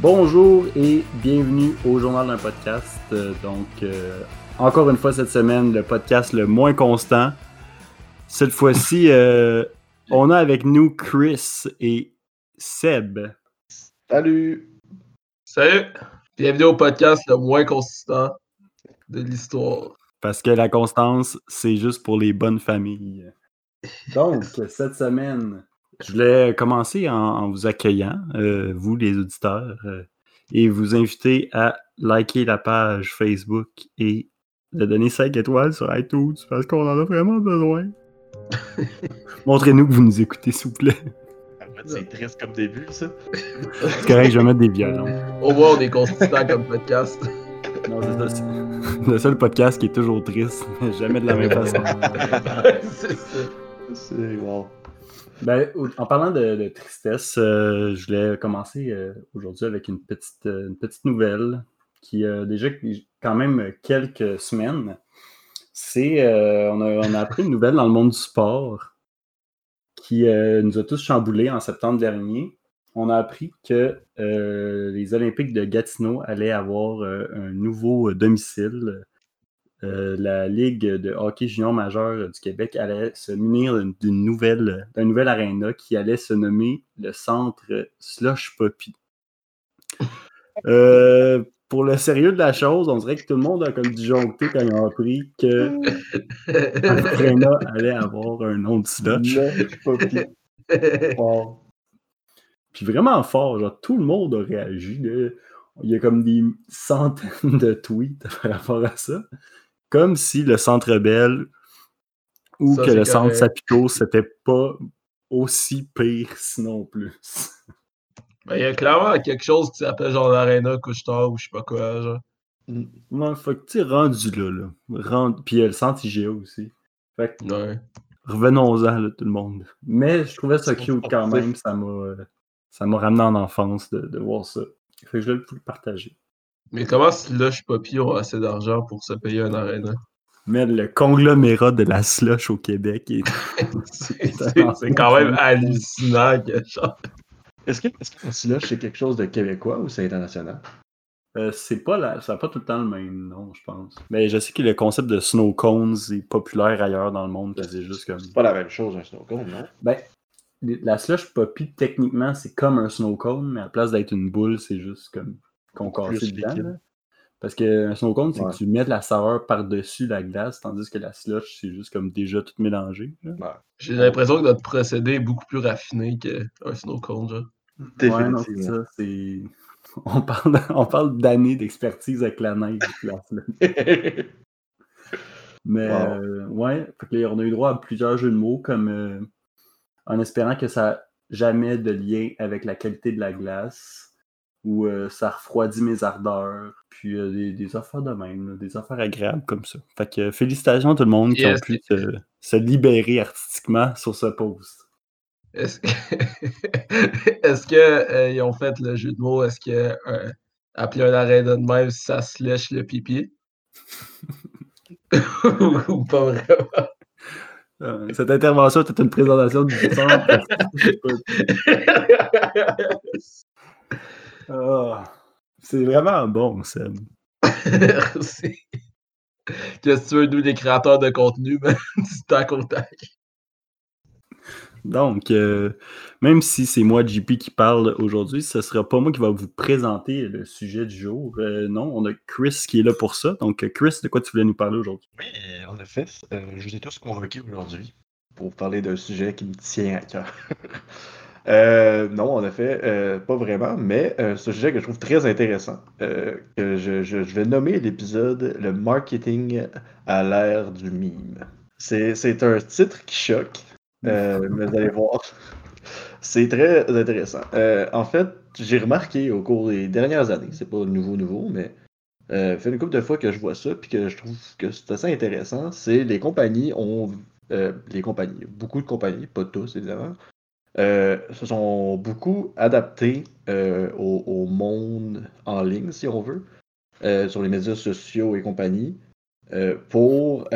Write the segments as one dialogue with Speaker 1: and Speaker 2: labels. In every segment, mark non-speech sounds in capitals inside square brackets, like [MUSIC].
Speaker 1: Bonjour et bienvenue au journal d'un podcast. Euh, Donc, euh, encore une fois cette semaine, le podcast le moins constant. Cette fois-ci, euh, [LAUGHS] on a avec nous Chris et Seb.
Speaker 2: Salut!
Speaker 3: Salut! Bienvenue au podcast le moins consistant de l'histoire.
Speaker 1: Parce que la constance, c'est juste pour les bonnes familles. [LAUGHS] Donc, cette semaine, je voulais commencer en, en vous accueillant, euh, vous les auditeurs, euh, et vous inviter à liker la page Facebook et de donner 5 étoiles sur iTunes parce qu'on en a vraiment besoin. [LAUGHS] Montrez-nous que vous nous écoutez, s'il vous plaît.
Speaker 2: En fait, c'est triste comme début, ça.
Speaker 1: C'est correct, je vais mettre des violons.
Speaker 3: Au moins, on est consistant comme podcast.
Speaker 1: Non, c'est le seul podcast qui est toujours triste, mais jamais de la même [LAUGHS] façon.
Speaker 3: C'est ça.
Speaker 2: C'est wow.
Speaker 1: Ben, en parlant de, tristesse, euh, je voulais commencer euh, aujourd'hui avec une petite, euh, une petite nouvelle qui a déjà quand même quelques semaines. C'est, on, a, on a appris une nouvelle dans le monde du sport qui nous a tous chamboulés en septembre dernier. On a appris que les Olympiques de Gatineau allaient avoir un nouveau domicile. Euh, la Ligue de hockey junior majeur du Québec allait se munir d'une- nouvelle, d'un nouvel aréna qui allait se nommer le centre Slush Poppy. [LAUGHS] Euh, pour le sérieux de la chose, on dirait que tout le monde a comme disjoncté quand ils ont appris que [LAUGHS] l'aréna allait avoir un nom de slush.
Speaker 2: Poppy. Wow. [LAUGHS]
Speaker 1: Puis vraiment fort, genre tout le monde a réagi. là. Il y a comme des centaines de tweets par rapport à ça. Comme si le Centre Bell ou
Speaker 3: Ça,
Speaker 1: que le Centre. Sapito, c'était pas aussi pire, sinon plus. [LAUGHS]
Speaker 3: Ben, il y a clairement quelque chose qui s'appelle genre l'Arena Couche-Tard ou je sais pas quoi, genre.
Speaker 1: Ouais, fait que tu rendu là, là. Rendu- Puis il y a le Centre IGA aussi. Fait que
Speaker 3: Ouais.
Speaker 1: revenons-en, là, tout le monde. Mais je trouvais ça cute quand même. Ça m'a euh, ça m'a ramené en enfance de, de voir ça. Fait que je voulais le partager.
Speaker 3: Mais comment Slush Poppy ont assez d'argent pour se payer un Arena?
Speaker 1: Mais le conglomérat de la slush au Québec est [LAUGHS]
Speaker 3: C'est quand même hallucinant que genre.
Speaker 2: Est-ce que, est-ce que le slush, c'est quelque chose de québécois ou c'est international?
Speaker 1: Euh, c'est pas la, ça n'a pas tout le temps le même nom, je pense. Mais je sais que le concept de snow cones est populaire ailleurs dans le monde. C'est juste comme.
Speaker 2: C'est pas la même chose, un snow cone, non?
Speaker 1: Ben, la slush poppy, techniquement, c'est comme un snow cone, mais à la place d'être une boule, c'est juste comme
Speaker 2: Plus
Speaker 1: dedans. Parce qu'un snow cone, c'est
Speaker 2: Ouais.
Speaker 1: que tu mets de la saveur par-dessus la glace, tandis que la slush, c'est juste comme déjà tout mélangé.
Speaker 2: Ouais.
Speaker 3: J'ai l'impression que notre procédé est beaucoup plus raffiné qu'un snow cone, genre.
Speaker 1: Ouais, non, c'est ça. C'est. [LAUGHS] On parle, on parle d'années d'expertise avec la neige. [LAUGHS] Mais
Speaker 2: Wow.
Speaker 1: euh, ouais, fait que là, on a eu droit à plusieurs jeux de mots comme euh, en espérant que ça n'a jamais de lien avec la qualité de la glace ou euh, ça refroidit mes ardeurs, puis euh, des, des affaires de même, là, des affaires agréables comme ça. Fait que euh, félicitations à tout le monde qui ont pu se, se libérer artistiquement sur ce post.
Speaker 3: Est-ce que [LAUGHS] que euh, ils ont fait le jeu de mots? Est-ce que appeler un arena de même, ça se lèche le pipi? [LAUGHS] Ou pas vraiment?
Speaker 1: Cette intervention était une présentation du [LAUGHS] centre. Ah, c'est vraiment bon, Seb.
Speaker 3: Merci. Qu'est-ce que tu veux, nous, les créateurs de contenu? [LAUGHS] Du tac au tac.
Speaker 1: Donc, euh, même si c'est moi, JP, qui parle aujourd'hui, ce ne sera pas moi qui va vous présenter le sujet du jour. Euh, non, on a Chris qui est là pour ça. Donc, euh, Chris, de quoi tu voulais nous parler aujourd'hui?
Speaker 2: Oui, en effet, euh, je vous ai tous convoqués aujourd'hui pour parler d'un sujet qui me tient à cœur. [LAUGHS] Euh, non, en effet, euh, pas vraiment, mais euh, un sujet que je trouve très intéressant, euh, que je, je- je vais nommer l'épisode Le marketing à l'ère du mime. C'est un titre qui choque, [LAUGHS] mais vous allez voir. C'est très intéressant. En fait, j'ai remarqué au cours des dernières années, c'est pas nouveau, nouveau, mais euh, fait une couple de fois que je vois ça, puis que je trouve que c'est assez intéressant, c'est les compagnies ont. les compagnies, beaucoup de compagnies, pas tous évidemment, euh, se sont beaucoup adaptées euh, au, monde en ligne, si on veut, euh, sur les médias sociaux et compagnie, pour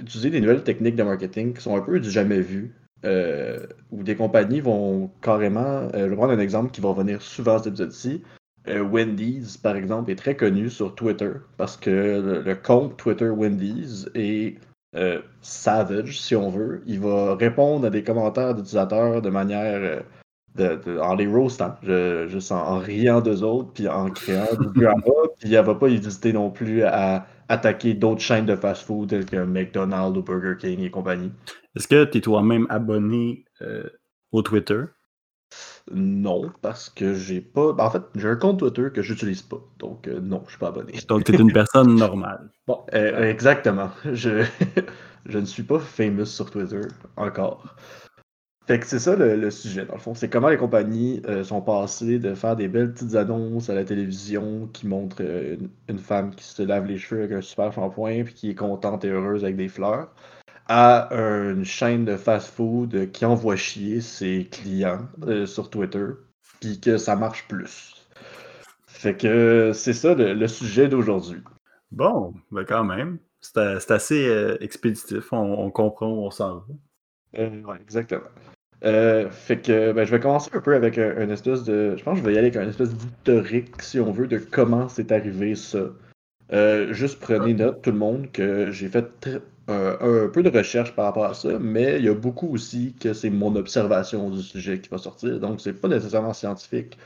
Speaker 2: utiliser des nouvelles techniques de marketing qui sont un peu du jamais vu, où des compagnies vont carrément. je vais prendre un exemple qui va revenir souvent à cet épisode-ci. Wendy's, par exemple, est très connu sur Twitter parce que le compte Twitter Wendy's est euh, savage, si on veut. Il va répondre à des commentaires d'utilisateurs de manière. euh, de, de- en les roastant, je- juste en, en riant d'eux autres, puis en créant du drama, [LAUGHS] puis elle va pas hésiter non plus à attaquer d'autres chaînes de fast-food telles que McDonald's ou Burger King et compagnie.
Speaker 1: Est-ce que tu es toi-même abonné euh, au Twitter?
Speaker 2: Non, parce que j'ai pas. ben, en fait, j'ai un compte Twitter que j'utilise pas. Donc, euh, non, je suis pas abonné. [LAUGHS]
Speaker 1: Donc, tu es une personne normale.
Speaker 2: Bon, euh, exactement. Je, [LAUGHS] je ne suis pas famous sur Twitter encore. Fait que c'est ça le, le sujet, dans le fond. C'est comment les compagnies euh, sont passées de faire des belles petites annonces à la télévision qui montrent euh, une, une femme qui se lave les cheveux avec un super shampoing puis qui est contente et heureuse avec des fleurs à une chaîne de fast-food qui envoie chier ses clients euh, sur Twitter puis que ça marche plus. Fait que c'est ça le, le sujet d'aujourd'hui.
Speaker 1: Bon, ben quand même. C'est assez euh, expéditif. On, on comprend où on s'en va.
Speaker 2: Euh, ouais, exactement. Fait que ben, je vais commencer un peu avec un, un espèce de. Je pense que je vais y aller avec un espèce d'historique, si on veut, de comment c'est arrivé ça. Euh, juste prenez note, tout le monde, que j'ai fait tr- un, un peu de recherche par rapport à ça, mais il y a beaucoup aussi que c'est mon observation du sujet qui va sortir, donc c'est pas nécessairement scientifique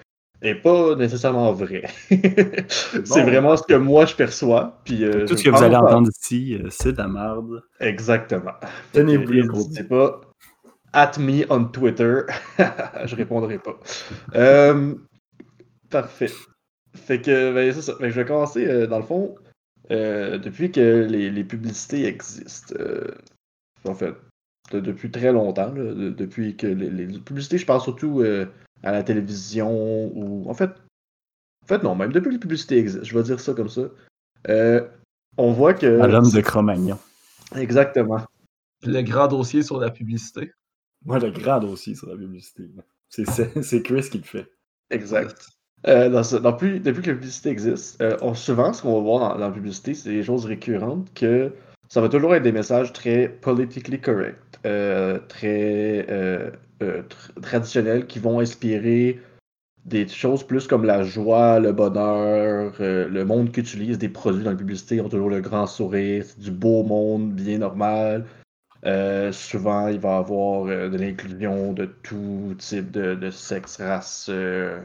Speaker 2: et pas nécessairement vrai. [LAUGHS] c'est
Speaker 1: Bon.
Speaker 2: vraiment ce que moi je perçois. Puis, euh,
Speaker 1: Tout ce que vous allez entendre ici, euh, c'est de la merde.
Speaker 2: Exactement.
Speaker 1: Tenez-vous.
Speaker 2: N'hésitez pas. At me on Twitter. [LAUGHS] je répondrai pas. Euh, parfait. Fait que, ben, c'est ça. Fait que je vais commencer, euh, dans le fond, euh, depuis que les, les publicités existent. euh, en fait, de- depuis très longtemps. là, de- depuis que les, les publicités, je parle surtout euh, à la télévision ou. En fait, en fait, non, même depuis que les publicités existent, je vais dire ça comme ça. Euh, on voit que.
Speaker 1: À l'homme de Cro-Magnon.
Speaker 2: Exactement.
Speaker 3: Le grand dossier sur la publicité.
Speaker 1: Moi, le grand dossier sur la publicité. C'est- C'est c'est Chris qui le fait.
Speaker 2: Exact. Euh, dans ce- dans plus- depuis que la publicité existe, euh, souvent, ce qu'on va voir dans, la publicité, c'est des choses récurrentes que ça va toujours être des messages très politically correct, euh, très euh, euh, tr- traditionnels qui vont inspirer des choses plus comme la joie, le bonheur, le monde utilise des produits dans la publicité ont toujours le grand sourire, c'est du beau monde bien normal. Euh, souvent, il va y avoir de l'inclusion de tout type de, de sexe, race, euh,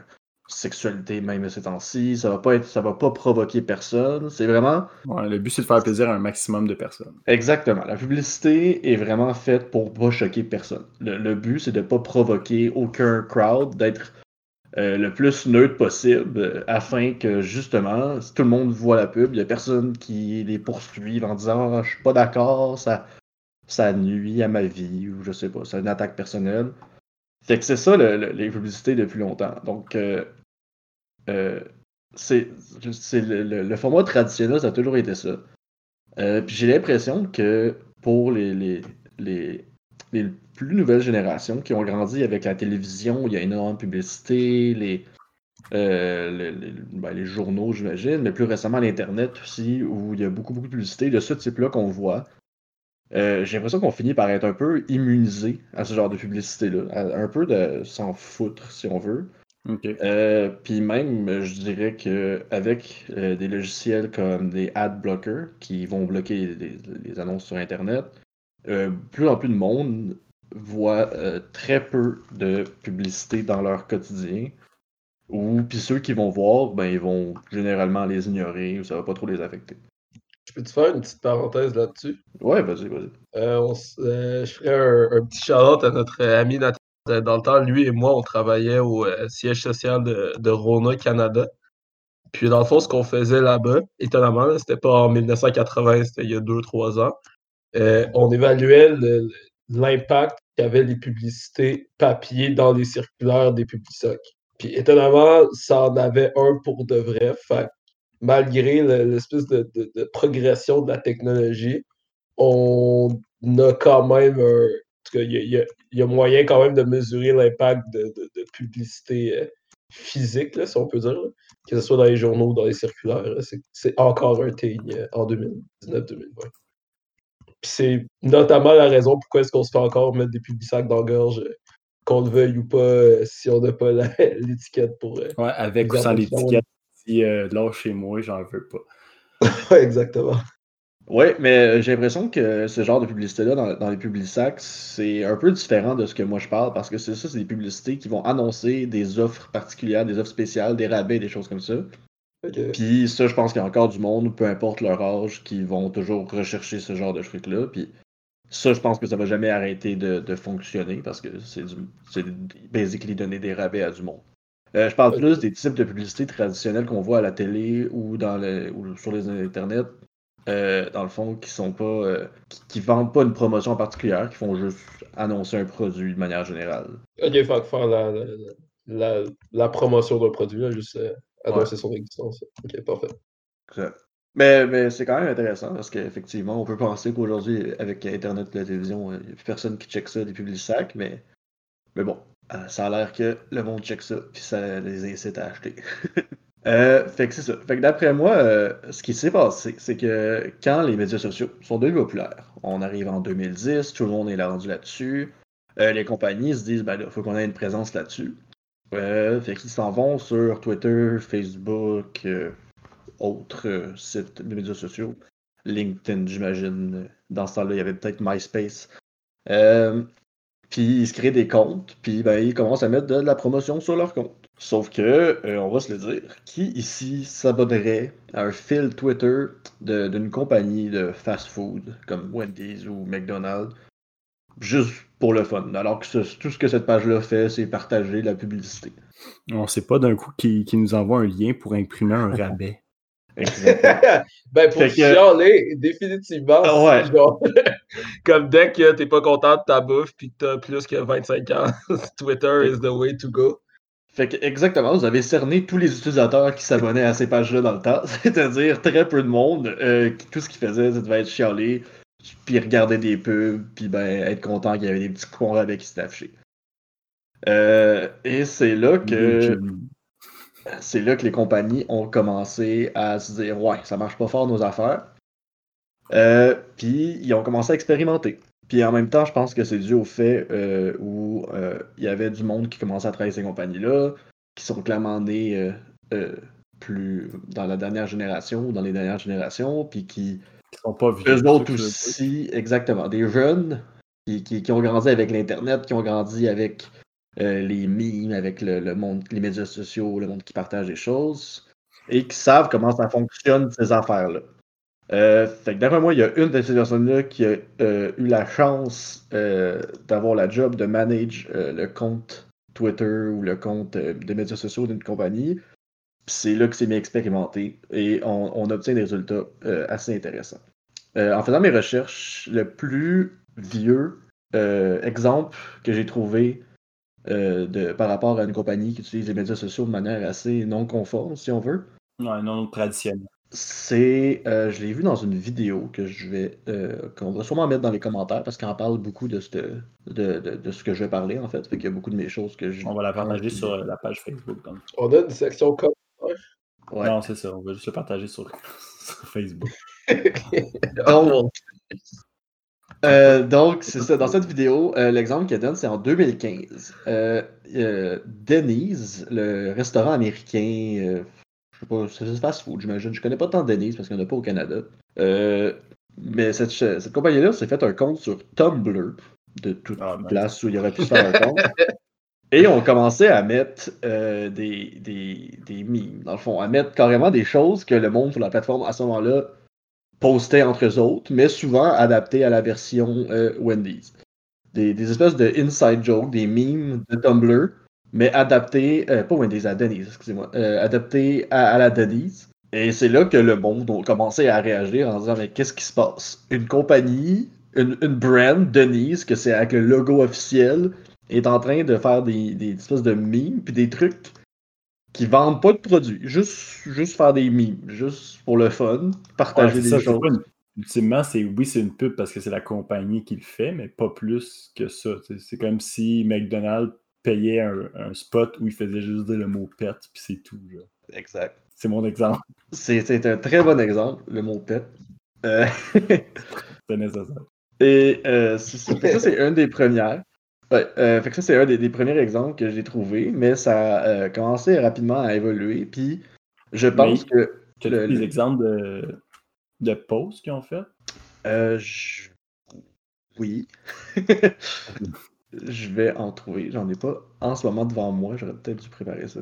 Speaker 2: sexualité, même ces temps-ci. Ça va pas être, ça va pas provoquer personne. C'est vraiment
Speaker 1: Ouais, le but, c'est de faire plaisir à un maximum de personnes.
Speaker 2: exactement. La publicité est vraiment faite pour pas choquer personne. Le, le but, c'est de pas provoquer aucun crowd, d'être euh, le plus neutre possible, euh, afin que justement, si tout le monde voit la pub, il y a personne qui les poursuive en disant Ah, je suis pas d'accord, ça, ça nuit à ma vie, ou je sais pas, c'est une attaque personnelle. Fait que c'est ça le- le- les publicités depuis longtemps. Donc, euh, euh, c'est le, format traditionnel, ça a toujours été ça. Euh, puis j'ai l'impression que pour les, les, les, les plus nouvelles générations qui ont grandi avec la télévision, il y a énormément de publicité, les, euh, ben, les journaux, j'imagine, mais plus récemment l'Internet aussi, où il y a beaucoup, beaucoup de publicité de ce type-là qu'on voit. J'ai l'impression qu'on finit par être un peu immunisé à ce genre de publicité-là, un peu de s'en foutre, si on veut. Euh, puis même, je dirais que avec euh, des logiciels comme des ad blockers qui vont bloquer les, annonces sur Internet, euh, plus en plus de monde voit euh, très peu de publicité dans leur quotidien. Ou puis ceux qui vont voir, ben ils vont généralement les ignorer ou ça va pas trop les affecter.
Speaker 3: Je peux te faire une petite parenthèse là-dessus?
Speaker 2: Ouais, vas-y, vas-y.
Speaker 3: Euh, euh, je ferais un, un petit shout-out à notre ami Nathan. Euh, Dans le temps, lui et moi, on travaillait au euh, siège social de, Rona, Canada. Puis dans le fond, ce qu'on faisait là-bas, étonnamment, c'était pas en 1980, c'était il y a 2-3 ans. euh, on évaluait l'impact qu'avaient les publicités papier dans les circulaires des Publisac. Puis étonnamment, ça en avait un pour de vrai. Fait malgré le- l'espèce de- de progression de la technologie, on a quand même un. Tout cas, il y a, y y moyen quand même de mesurer l'impact de, de- de publicité euh, physique, là, si on peut dire, là. que ce soit dans les journaux ou dans les circulaires. C'est- encore un thing euh, en 2019-2020. Puis c'est notamment la raison pourquoi est-ce qu'on se fait encore mettre des publicités dans la gorge, euh, qu'on le veuille ou pas, si on n'a pas [LAUGHS] l'étiquette pour.
Speaker 1: Ouais, avec ou sans l'étiquette. Si euh, là, chez moi, j'en veux pas. [LAUGHS]
Speaker 3: Ouais, exactement.
Speaker 2: Ouais, mais euh, j'ai l'impression que ce genre de publicité-là dans, dans les publisacs, c'est un peu différent de ce que moi je parle parce que c'est ça, c'est des publicités qui vont annoncer des offres particulières, des offres spéciales, des rabais, des choses comme ça. Puis ça, je pense qu'il y a encore du monde, peu importe leur âge, qui vont toujours rechercher ce genre de truc-là. Puis ça, je pense que ça va jamais arrêter de, de fonctionner parce que c'est basically donner des rabais à du monde. Euh, je parle plus des types de publicités traditionnelles qu'on voit à la télé ou dans le ou sur les internets. Euh, dans le fond, qui sont pas. euh, qui, qui vendent pas une promotion particulière, qui font juste annoncer un produit de manière générale.
Speaker 3: Ok, fait que faire la, la, la, la promotion d'un produit, là, juste euh, annoncer son existence. Ok, parfait.
Speaker 2: Mais, mais c'est quand même intéressant parce qu'effectivement, on peut penser qu'aujourd'hui, avec Internet et la télévision, il n'y a plus personne qui check ça, des publics sacs, mais, mais bon, ça a l'air que le monde check ça, puis ça les incite à acheter. [LAUGHS] Euh, fait que c'est ça. Fait que d'après moi, euh, ce qui s'est passé, c'est que quand les médias sociaux sont devenus populaires, on arrive en 2010, tout le monde est là rendu là-dessus, euh, les compagnies se disent, ben là, faut qu'on ait une présence là-dessus. Euh, fait qu'ils s'en vont sur Twitter, Facebook, autres sites de médias sociaux. LinkedIn, j'imagine. Dans ce temps-là, il y avait peut-être MySpace. Puis ils se créent des comptes, puis ben, ils commencent à mettre de la promotion sur leur compte. Sauf que, euh, on va se le dire, qui ici s'abonnerait à un fil Twitter de- d'une compagnie de fast-food comme Wendy's ou McDonald's juste pour le fun, alors que ce- tout ce que cette page-là fait, c'est partager la publicité.
Speaker 1: On sait pas d'un coup qui, qui nous envoie un lien pour imprimer un rabais. [LAUGHS]
Speaker 2: Exactement. [LAUGHS]
Speaker 3: ben, pour
Speaker 2: que-
Speaker 3: chialer, définitivement,
Speaker 2: Ah ouais.
Speaker 3: genre, [LAUGHS] comme dès que t'es pas content de ta bouffe puis que t'as plus que 25 ans, Twitter is the way to go.
Speaker 2: Fait que, exactement, vous avez cerné tous les utilisateurs qui s'abonnaient à ces pages-là dans le temps, [LAUGHS] c'est-à-dire très peu de monde. euh, qui- tout ce qu'ils faisaient, ça devait être chialer, puis regarder des pubs, puis ben être content qu'il y avait des petits coupons rabais qui s'étaient affichés. Euh, et c'est là que c'est là que les compagnies ont commencé à se dire ouais, ça marche pas fort nos affaires. Euh, puis ils ont commencé à expérimenter. Puis en même temps, je pense que c'est dû au fait euh, où euh, il y avait du monde qui commençait à travailler ces compagnies-là, qui sont clairement nés euh, plus dans la dernière génération ou dans les dernières générations, puis qui
Speaker 1: Ils sont pas vieux.
Speaker 2: eux autres aussi, exactement, des jeunes qui, qui- qui ont grandi avec l'Internet, qui ont grandi avec euh, les memes, avec le, le monde, les médias sociaux, le monde qui partage des choses, et qui savent comment ça fonctionne, ces affaires-là. Euh, fait que d'après moi, il y a une de ces personnes-là qui a euh, eu la chance euh, d'avoir la job de manage le compte Twitter ou le compte des médias sociaux d'une compagnie. C'est là que c'est bien expérimenté et on, obtient des résultats assez intéressants. En faisant mes recherches, le plus vieux exemple que j'ai trouvé de, par rapport à une compagnie qui utilise les médias sociaux de manière assez non conforme, si on veut,
Speaker 1: Ouais, non traditionnel.
Speaker 2: C'est, euh, je l'ai vu dans une vidéo que je vais, euh, qu'on va sûrement mettre dans les commentaires parce qu'on parle beaucoup de, ce- de, de, de ce que je vais parler en fait. Fait qu'il y a beaucoup de mes choses que je.
Speaker 1: On va la partager sur euh, la page Facebook. donc.
Speaker 3: On a une section comme.
Speaker 2: Ouais.
Speaker 1: Non, c'est ça. On va juste le partager sur, [LAUGHS] sur Facebook. [LAUGHS]
Speaker 2: Oh. [LAUGHS] Euh, donc, c'est ça. Dans cette vidéo, euh, l'exemple qu'elle donne, c'est en 2015. Euh, euh, Denny's, le restaurant américain, euh, je sais pas, c'est fast food, j'imagine. Je connais pas tant Denny's parce qu'il n'y en a pas au Canada. Euh, mais cette, cette compagnie-là s'est fait un compte sur Tumblr, de toute
Speaker 1: Ah,
Speaker 2: place où il aurait pu se faire un compte. Et on commençait à mettre euh, des, des, des memes, dans le fond, à mettre carrément des choses que le monde sur la plateforme à ce moment-là postait entre eux autres, mais souvent adaptées à la version euh, Wendy's. Des, des espèces de inside jokes, des memes de Tumblr, mais adaptés, euh, pas Wendy's, à Denny's, excusez-moi, euh, adaptés à, à la Denny's. Et c'est là que le monde a commencé à réagir en disant Mais qu'est-ce qui se passe? Une compagnie une, une brand, Denise, que c'est avec le logo officiel, est en train de faire des, des espèces de memes puis des trucs qui vendent pas de produits. Juste, juste faire des memes, juste pour le fun,
Speaker 1: Ouais,
Speaker 2: partager
Speaker 1: c'est
Speaker 2: des
Speaker 1: ça, c'est
Speaker 2: choses.
Speaker 1: une- Ultimement, c'est oui, c'est une pub parce que c'est la compagnie qui le fait, mais pas plus que ça. C'est comme si McDonald's payait un, un spot où il faisait juste dire le mot pet, puis c'est tout. là.
Speaker 2: Exact.
Speaker 1: C'est mon exemple.
Speaker 2: C'est un très bon exemple, le mot pet. Euh, [LAUGHS]
Speaker 1: C'est nécessaire.
Speaker 2: Et euh, ça. C'est une des premières. Ouais, euh, fait que ça, c'est un des, des premiers exemples que j'ai trouvé, mais ça a euh, commencé rapidement à évoluer. Puis je pense que.
Speaker 1: Tu as
Speaker 2: Le-
Speaker 1: des
Speaker 2: le-
Speaker 1: exemples de, de posts qu'ils ont fait?
Speaker 2: euh, je- Oui. [LAUGHS] je vais en trouver. J'en ai pas en ce moment devant moi. J'aurais peut-être dû préparer ça.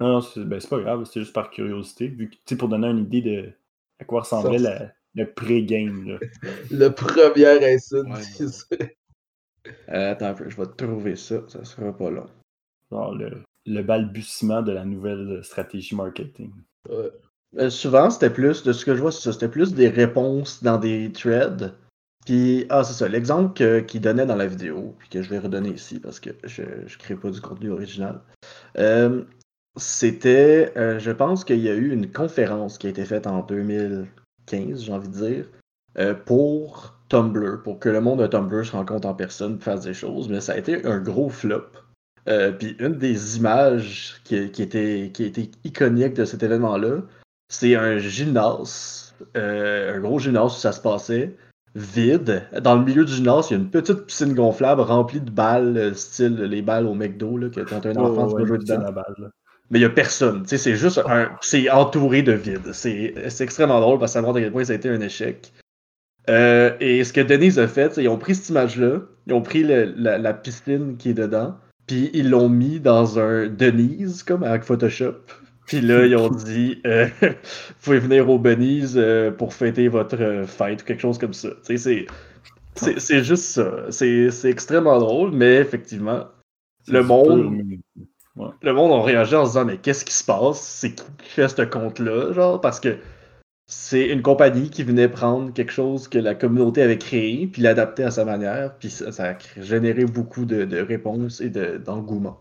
Speaker 1: Non, non, c'est ben, pas grave, c'est juste par curiosité, vu que, tu sais, pour donner une idée de à quoi ressemblait
Speaker 3: Ça,
Speaker 1: la- le pré-game. [LAUGHS]
Speaker 3: Le premier insulte.
Speaker 2: Ouais. Euh, attends un peu, je vais trouver ça. Ça sera pas long.
Speaker 1: Genre le, le balbutiement de la nouvelle stratégie marketing.
Speaker 3: Ouais.
Speaker 2: Euh, souvent, c'était plus, de ce que je vois, c'est ça, c'était plus des réponses dans des threads. Puis, ah, c'est ça, l'exemple qu'il donnait dans la vidéo, puis que je vais redonner ici parce que je ne crée pas du contenu original. Euh, c'était, euh, je pense qu'il y a eu une conférence qui a été faite en 2015, j'ai envie de dire, euh, pour Tumblr, pour que le monde de Tumblr se rencontre en personne, fasse des choses, mais ça a été un gros flop. Euh, puis une des images qui, qui était, qui était iconique de cet événement-là, c'est un gymnase, un gros gymnase où ça se passait, vide. Dans le milieu du gymnase, il y a une petite piscine gonflable remplie de balles, euh, style les balles au McDo, là, que quand un enfant, tu
Speaker 1: Oh,
Speaker 2: peux jouer dedans.
Speaker 1: la balle, là.
Speaker 2: Mais il y a personne. C'est juste un. C'est entouré de vide. C'est c'est extrêmement drôle parce que ça montre à quel point ça a été un échec. Euh, et ce que Denise a fait, c'est ils ont pris cette image-là, ils ont pris le- la, la piscine qui est dedans, puis ils l'ont mis dans un Denise, comme avec Photoshop. Puis là, ils ont dit euh, [LAUGHS] Vous pouvez venir au Denise euh, pour fêter votre euh, fête ou quelque chose comme ça. C'est- juste ça. C'est extrêmement drôle, mais effectivement, Le monde- le monde a réagi en se disant mais qu'est-ce qui se passe? C'est qui qui fait ce compte là genre? Parce que c'est une compagnie qui venait prendre quelque chose que la communauté avait créé puis l'adapter à sa manière puis ça, ça a généré beaucoup de, de réponses et de- d'engouement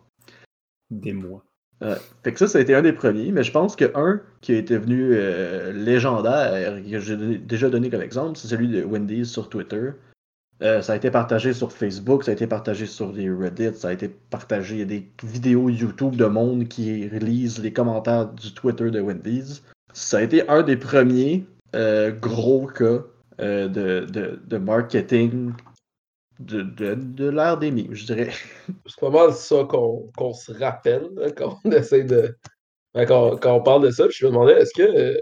Speaker 1: Des mois.
Speaker 2: Ouais. fait que ça ça a été un des premiers mais je pense que un qui a été venu euh, légendaire que j'ai déjà donné comme exemple c'est celui de Wendy's sur Twitter euh, ça a été partagé sur Facebook, ça a été partagé sur les Reddit, ça a été partagé. Il des vidéos YouTube de monde qui lisent les commentaires du Twitter de Wendy's. Ça a été un des premiers euh, gros cas euh, de marketing de, de, de l'ère des memes, je dirais.
Speaker 3: C'est pas mal ça qu'on se rappelle [LAUGHS] quand on essaie de. ben, quand, quand on parle de ça, puis je me demandais, est-ce que. euh,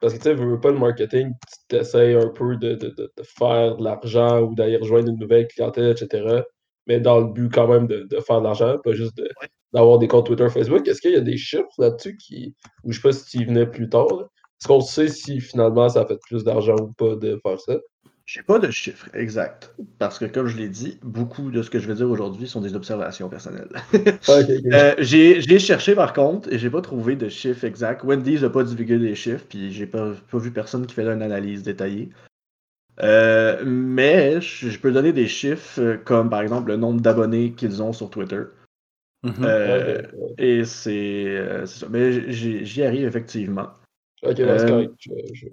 Speaker 3: Parce que tu sais, veux pas le marketing, tu t'essayes un peu de, de, de, faire de l'argent ou d'aller rejoindre une nouvelle clientèle, etc. Mais dans le but quand même de, de faire de l'argent, pas juste d'avoir des comptes Twitter, Facebook. Est-ce qu'il y a des chiffres là-dessus qui. Ou je sais pas si tu y venais plus tard. Est-ce qu'on sait si finalement ça fait plus d'argent ou pas de faire ça?
Speaker 2: J'ai pas de chiffres exacts. Parce que, comme je l'ai dit, beaucoup de ce que je vais dire aujourd'hui sont des observations personnelles. [LAUGHS] Euh, j'ai cherché par contre et j'ai pas trouvé de chiffres exacts. Wendy's n'a pas divulgué des chiffres, puis j'ai pas, pas vu personne qui fait une analyse détaillée. Euh, mais je, peux donner des chiffres euh, comme par exemple le nombre d'abonnés qu'ils ont sur Twitter.
Speaker 1: Mhm.
Speaker 2: Euh,
Speaker 3: ouais.
Speaker 2: Et c'est ça. Mais j'y arrive effectivement.
Speaker 3: Ok, ouais, c'est
Speaker 2: euh,
Speaker 3: correct. Je, je,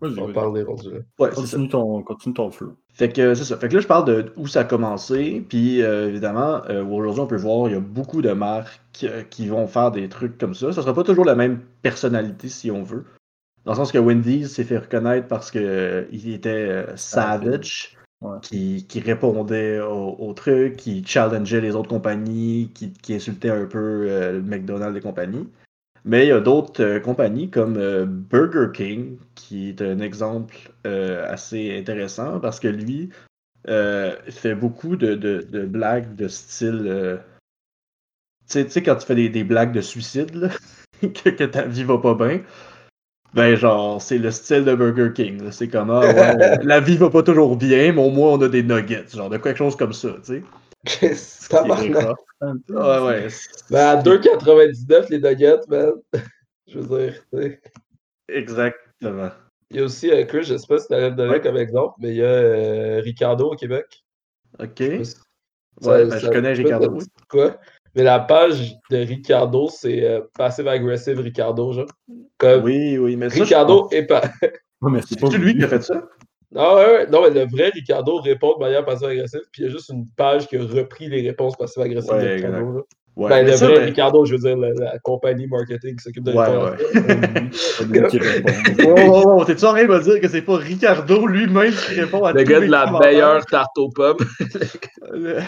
Speaker 1: Vas-y,
Speaker 3: je vais en
Speaker 1: vas-y.
Speaker 3: parler rendu là.
Speaker 2: Ouais.
Speaker 1: Continue ton, continue ton flow.
Speaker 2: Fait que c'est ça. Fait que là, je parle de où ça a commencé. Puis euh, évidemment, euh, aujourd'hui, on peut voir, il y a beaucoup de marques euh, qui vont faire des trucs comme ça. Ça sera pas toujours la même personnalité si on veut. Dans le sens que Wendy's s'est fait reconnaître parce que euh, il était euh, savage,
Speaker 1: Ouais.
Speaker 2: qui, qui répondait au, au truc, qui challengeait les autres compagnies, qui, qui insultait un peu euh, le McDonald's et compagnie. Mais il y a d'autres euh, compagnies comme euh, Burger King, qui est un exemple euh, assez intéressant parce que lui fait beaucoup de, de- de blagues de style. Tu sais- tu sais, quand tu fais des, des blagues de suicide, là, [LAUGHS] que, que ta vie va pas bien, ben genre, c'est le style de Burger King. C'est comme, ah ouais, [LAUGHS] la vie va pas toujours bien, mais au moins on a des nuggets, genre de quelque chose comme ça, tu sais.
Speaker 1: Québécois, un peu.
Speaker 2: Ouais, ouais.
Speaker 3: Ben, à 2,99 les nuggets, man. [LAUGHS] Je veux dire, tu sais.
Speaker 2: Exactement.
Speaker 3: Il y a aussi, euh, Chris, je sais pas si tu allais me donner
Speaker 2: Ouais.
Speaker 3: comme exemple, mais il y a euh, Ricardo au Québec.
Speaker 2: Ok.
Speaker 3: Je sais
Speaker 2: Ouais,
Speaker 3: ça-
Speaker 2: ben, je
Speaker 3: ça-
Speaker 2: connais
Speaker 3: ça-
Speaker 2: Ricardo,
Speaker 3: ça-
Speaker 2: oui.
Speaker 3: Quoi? Mais la page de Ricardo, c'est euh, Passive Aggressive Ricardo, genre. Comme
Speaker 2: Oui, oui, mais ça, je
Speaker 3: Ricardo
Speaker 2: pense-
Speaker 3: est pas.
Speaker 1: Ouais, mais c'est pas
Speaker 2: C'est lui qui a fait ça?
Speaker 3: Non, ouais, ouais. non, mais le vrai Ricardo répond de manière passive-agressive, puis il y a juste une page qui a repris les réponses passives-agressives de Ricardo. ben, le
Speaker 2: ça,
Speaker 3: vrai Ricardo, je veux dire, la, la compagnie marketing qui s'occupe de
Speaker 2: Ouais, ouais. Oh, oh, oh, t'es-tu en train de me dire que c'est pas Ricardo lui-même qui répond à
Speaker 3: Le
Speaker 2: tous
Speaker 3: gars de
Speaker 2: les
Speaker 3: la meilleure tarte aux pommes.
Speaker 2: Le-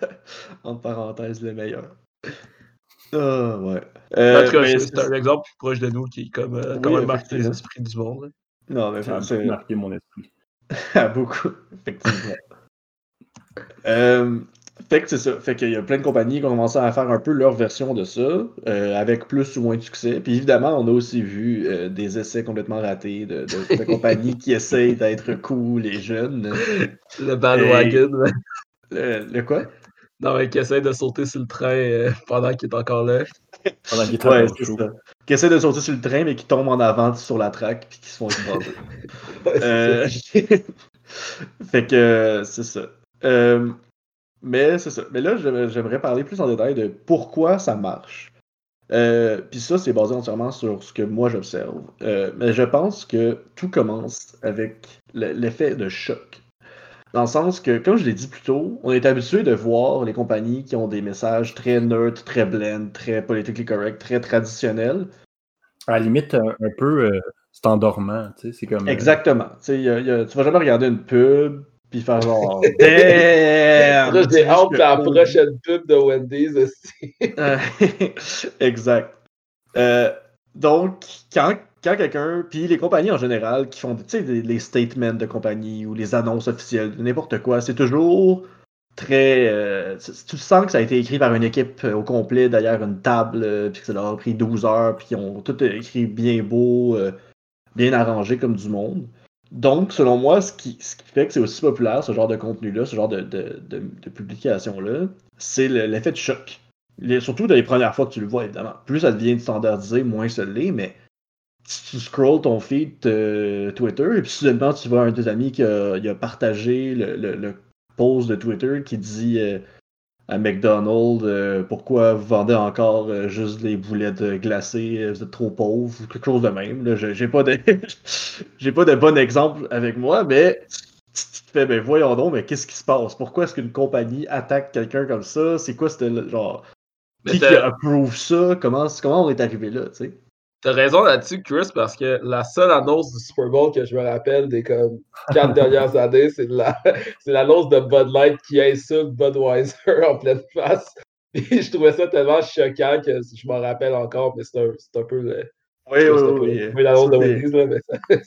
Speaker 2: [LAUGHS] Entre parenthèses, le meilleur. Ah, ouais. Euh,
Speaker 3: en tout cas, c'est un exemple plus proche de nous qui est comme, euh,
Speaker 2: Oui,
Speaker 3: quand même marqué les
Speaker 2: effectivement.
Speaker 3: esprits du monde. là.
Speaker 2: Non, mais
Speaker 1: Ça a marqué mon esprit.
Speaker 2: À [LAUGHS] beaucoup, effectivement. Euh, fait que c'est ça. Fait qu'il y a plein de compagnies qui ont commencé à faire un peu leur version de ça, euh, avec plus ou moins de succès. Puis évidemment, on a aussi vu euh, des essais complètement ratés de, de- de compagnies qui essayent d'être cool et jeunes. [LAUGHS]
Speaker 3: Le bandwagon.
Speaker 2: le quoi?
Speaker 3: Non, mais qui essaie de sauter sur le train euh, [LAUGHS] pendant qu'il est encore là.
Speaker 1: Pendant qu'il
Speaker 2: Ouais, c'est
Speaker 1: chaud.
Speaker 2: ça. Qui essaient de sauter sur le train, mais qui tombent en avant sur la traque, puis qui se font écraser. [LAUGHS] Euh, [LAUGHS] fait que euh, c'est ça. Euh, mais c'est ça. Mais là, j'aimerais parler plus en détail de pourquoi ça marche. Euh, Puis ça, c'est basé entièrement sur ce que moi j'observe. Euh, mais je pense que tout commence avec le- l'effet de choc. Dans le sens que, comme je l'ai dit plus tôt, on est habitué de voir les compagnies qui ont des messages très neutres, très blend, très politically correct, très traditionnels.
Speaker 1: À la limite, un, un peu, euh, c'est endormant. Tu sais, c'est comme. euh,
Speaker 2: Exactement. Tu sais, y a- y a- tu vas jamais regarder une pub puis faire genre [LAUGHS] Damn!
Speaker 3: Là, j'ai
Speaker 2: C'est
Speaker 3: hâte la prochaine pub de Wendy's. aussi. [LAUGHS]
Speaker 2: Exact. Euh, donc, quand, quand quelqu'un, puis les compagnies en général qui font des- les statements de compagnie ou les annonces officielles, n'importe quoi, c'est toujours très. euh, tu sens que ça a été écrit par une équipe euh, au complet derrière une table, euh, puis que ça leur a pris 12 heures, puis ils ont tout écrit bien beau, bien arrangé comme du monde. Donc, selon moi, ce qui, ce qui fait que c'est aussi populaire, ce genre de contenu-là, ce genre de, de, de, de publication-là, c'est le- l'effet de choc. Les- surtout dans les premières fois que tu le vois, évidemment. Plus ça devient standardisé, moins ça l'est, mais tu scrolls ton feed euh, Twitter et puis soudainement tu vois un de tes amis qui a, partagé le, post de Twitter qui dit euh, à McDonald's euh, pourquoi vous vendez encore juste des boulettes glacées, vous êtes trop pauvres ou quelque chose de même. Là, j'ai pas de [LAUGHS] j'ai pas de bon exemple avec moi, mais tu te fais ben voyons donc, mais qu'est-ce qui se passe? Pourquoi est-ce qu'une compagnie attaque quelqu'un comme ça? C'est quoi c'était genre
Speaker 3: Mais
Speaker 2: qui, approve ça? Comment, comment on est arrivé là, tu sais?
Speaker 3: T'as raison là-dessus, Chris, parce que la seule annonce du Super Bowl que je me rappelle des comme quatre [LAUGHS] dernières années, c'est de la- [LAUGHS] c'est l'annonce de Bud Light qui insulte Budweiser [LAUGHS] en pleine face. Et je trouvais ça tellement choquant que je m'en rappelle encore, mais c'est un, un peu le-
Speaker 2: Oui, oui, oui.
Speaker 3: l'annonce de Wendy's, là, mais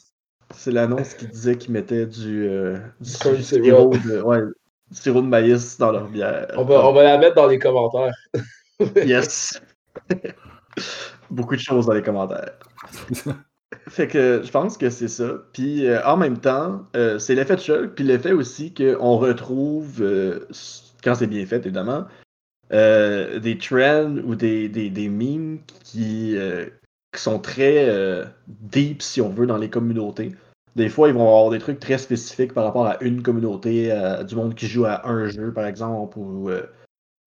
Speaker 2: C'est l'annonce qui disait qu'ils mettaient du, euh, du sirop, de, ouais, du sirop de maïs dans leur bière.
Speaker 3: on, va, on va la mettre dans les commentaires.
Speaker 2: Yes! Beaucoup de choses dans les commentaires. [LAUGHS] Fait que je pense que c'est ça. Puis euh, en même temps, euh, c'est l'effet de choc, puis l'effet aussi qu'on retrouve, euh, quand c'est bien fait évidemment, des trends ou des, des, des memes qui, qui sont très deep, si on veut, dans les communautés. Des fois, ils vont avoir des trucs très spécifiques par rapport à une communauté, du monde qui joue à un jeu, par exemple, ou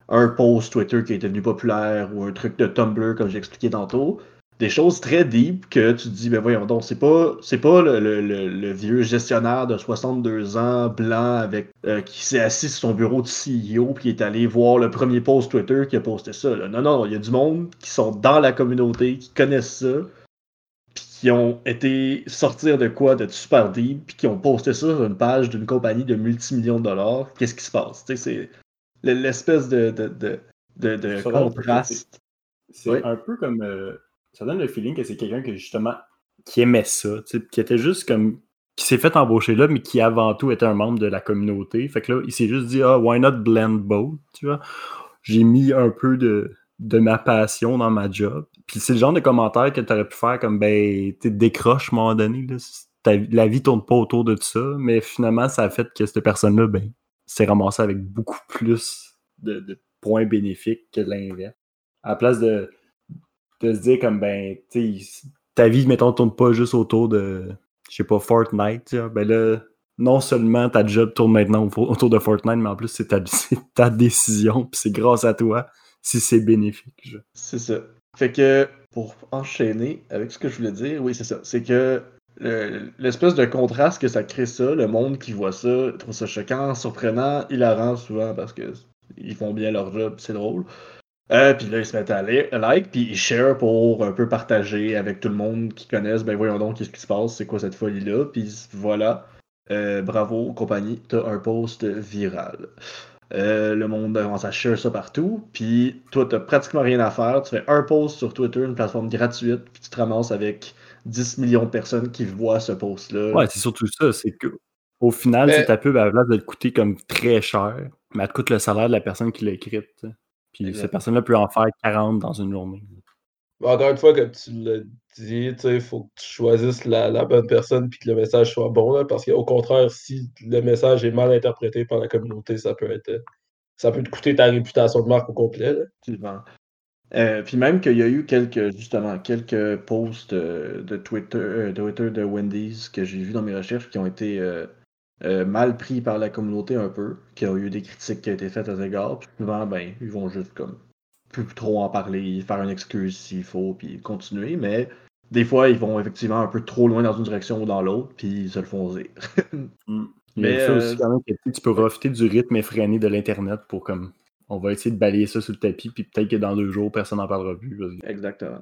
Speaker 2: un post Twitter qui est devenu populaire, ou un truc de Tumblr, comme j'ai expliqué tantôt. Des choses très deep que tu te dis, ben voyons donc, c'est pas, c'est pas le, le- le- vieux gestionnaire de 62 ans, blanc, avec euh, qui s'est assis sur son bureau de CEO puis qui est allé voir le premier post Twitter qui a posté ça. là. Non, non, il y a du monde qui sont dans la communauté, qui connaissent ça, puis qui ont été sortir de quoi de super deep, puis qui ont posté ça sur une page d'une compagnie de multimillions de dollars. Qu'est-ce qui se passe? C'est l'espèce de, de, de, de, contraste.
Speaker 1: C'est
Speaker 2: Oui.
Speaker 1: un peu comme. euh, ça donne le feeling que c'est quelqu'un qui, justement, qui aimait ça, qui était juste comme. qui s'est fait embaucher là, mais qui avant tout était un membre de la communauté. Fait que là, il s'est juste dit, ah, why not blend both, tu vois? J'ai mis un peu de, de ma passion dans ma job. Puis c'est le genre de commentaire que tu aurais pu faire comme, ben, tu décroches à un moment donné, là. Ta- la vie tourne pas autour de ça, mais finalement, ça a fait que cette personne-là, ben, s'est ramassée avec beaucoup plus de, de points bénéfiques que l'inverse. À la place de, de se dire comme ben ta vie mettons tourne pas juste autour de je sais pas, Fortnite, ben là, non seulement ta job tourne maintenant autour de Fortnite, mais en plus, c'est ta, [LAUGHS] ta, décision, puis c'est grâce à toi si c'est bénéfique.
Speaker 2: C'est ça. Fait que, pour enchaîner avec ce que je voulais dire, oui, c'est ça. C'est que l'espèce de contraste que ça crée ça, le monde qui voit ça, trouve ça choquant, surprenant, hilarant souvent parce que ils font bien leur job, c'est drôle. Euh, puis là, ils se mettent à like, puis ils share pour un peu partager avec tout le monde qui connaissent. Ben voyons donc qu'est-ce qui se passe, c'est quoi cette folie-là. Puis voilà, euh, bravo compagnie, t'as un post viral. Euh, le monde commence à share ça partout, puis toi, t'as pratiquement rien à faire. Tu fais un post sur Twitter, une plateforme gratuite, puis tu te ramasses avec 10 millions de personnes qui voient ce post-là.
Speaker 1: Ouais, c'est surtout ça, c'est que au final, c'est ta pub, à la place de te coûter comme très cher, mais elle te coûte le salaire de la personne qui l'a écrite. Puis cette personne-là peut en faire 40 dans une journée.
Speaker 3: Encore une fois, comme tu l'as dit, il faut que tu choisisses la, bonne personne puis que le message soit bon. parce qu'au contraire, si le message est mal interprété par la communauté, ça peut être ça peut te coûter ta réputation de marque au complet.
Speaker 2: Euh, puis même qu'il y a eu quelques, justement, quelques posts euh, de Twitter, euh, de Twitter de Wendy's que j'ai vu dans mes recherches qui ont été euh, mal pris par la communauté un peu, qui a eu des critiques qui ont été faites à cet égard. Puis souvent, ben, ils vont juste comme plus trop en parler, faire une excuse s'il faut, puis continuer. Mais des fois, ils vont effectivement un peu trop loin dans une direction ou dans l'autre, puis ils se le font dire. [LAUGHS]
Speaker 1: Mm. Mais ça aussi, euh, quand même, que tu peux profiter du rythme effréné de l'Internet pour comme. On va essayer de balayer ça sur le tapis, puis peut-être que dans deux jours, personne n'en parlera plus.
Speaker 2: Exactement.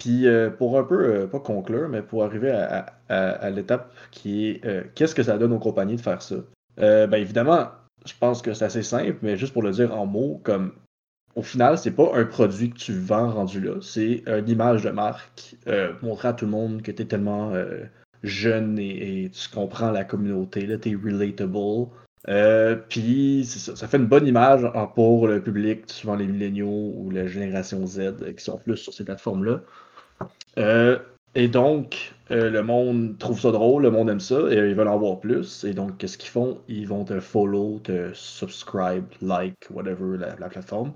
Speaker 2: Puis euh, pour un peu, euh, pas conclure, mais pour arriver à, l'étape qui est euh, qu'est-ce que ça donne aux compagnies de faire ça? ben évidemment, je pense que c'est assez simple, mais juste pour le dire en mots, comme au final, c'est pas un produit que tu vends rendu là, c'est une image de marque, montrer à tout le monde que tu es tellement jeune et, tu comprends la communauté, là, tu es relatable. Puis ça, ça fait une bonne image pour le public, souvent les milléniaux ou la génération Z qui sont plus sur ces plateformes-là. Euh, et donc, euh, le monde trouve ça drôle, le monde aime ça, et ils veulent en voir plus. Et donc, qu'est-ce qu'ils font? Ils vont te follow, te subscribe, like, whatever, la, plateforme,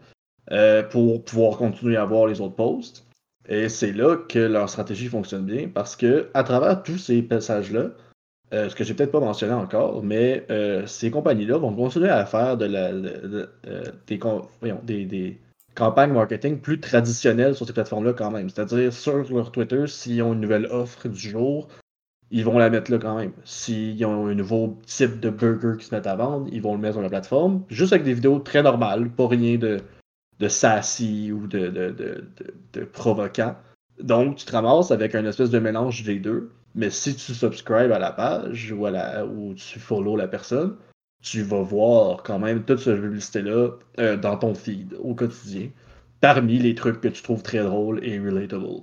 Speaker 2: euh, pour pouvoir continuer à voir les autres posts. Et c'est là que leur stratégie fonctionne bien, parce que à travers tous ces passages-là, ce que j'ai peut-être pas mentionné encore, mais ces compagnies-là vont continuer à faire la, des, des, campagne marketing plus traditionnelle sur ces plateformes-là quand même. C'est-à-dire, sur leur Twitter, s'ils ont une nouvelle offre du jour, ils vont la mettre là quand même. S'ils ont un nouveau type de burger qui se met à vendre, ils vont le mettre sur la plateforme, juste avec des vidéos très normales, pas rien de, de sassy ou de, de. Donc, tu te ramasses avec un espèce de mélange des deux. Mais si tu subscribes à la page ou, ou tu follow la personne, tu vas voir quand même toute cette publicité-là euh, dans ton feed au quotidien, parmi les trucs que tu trouves très drôles et relatable.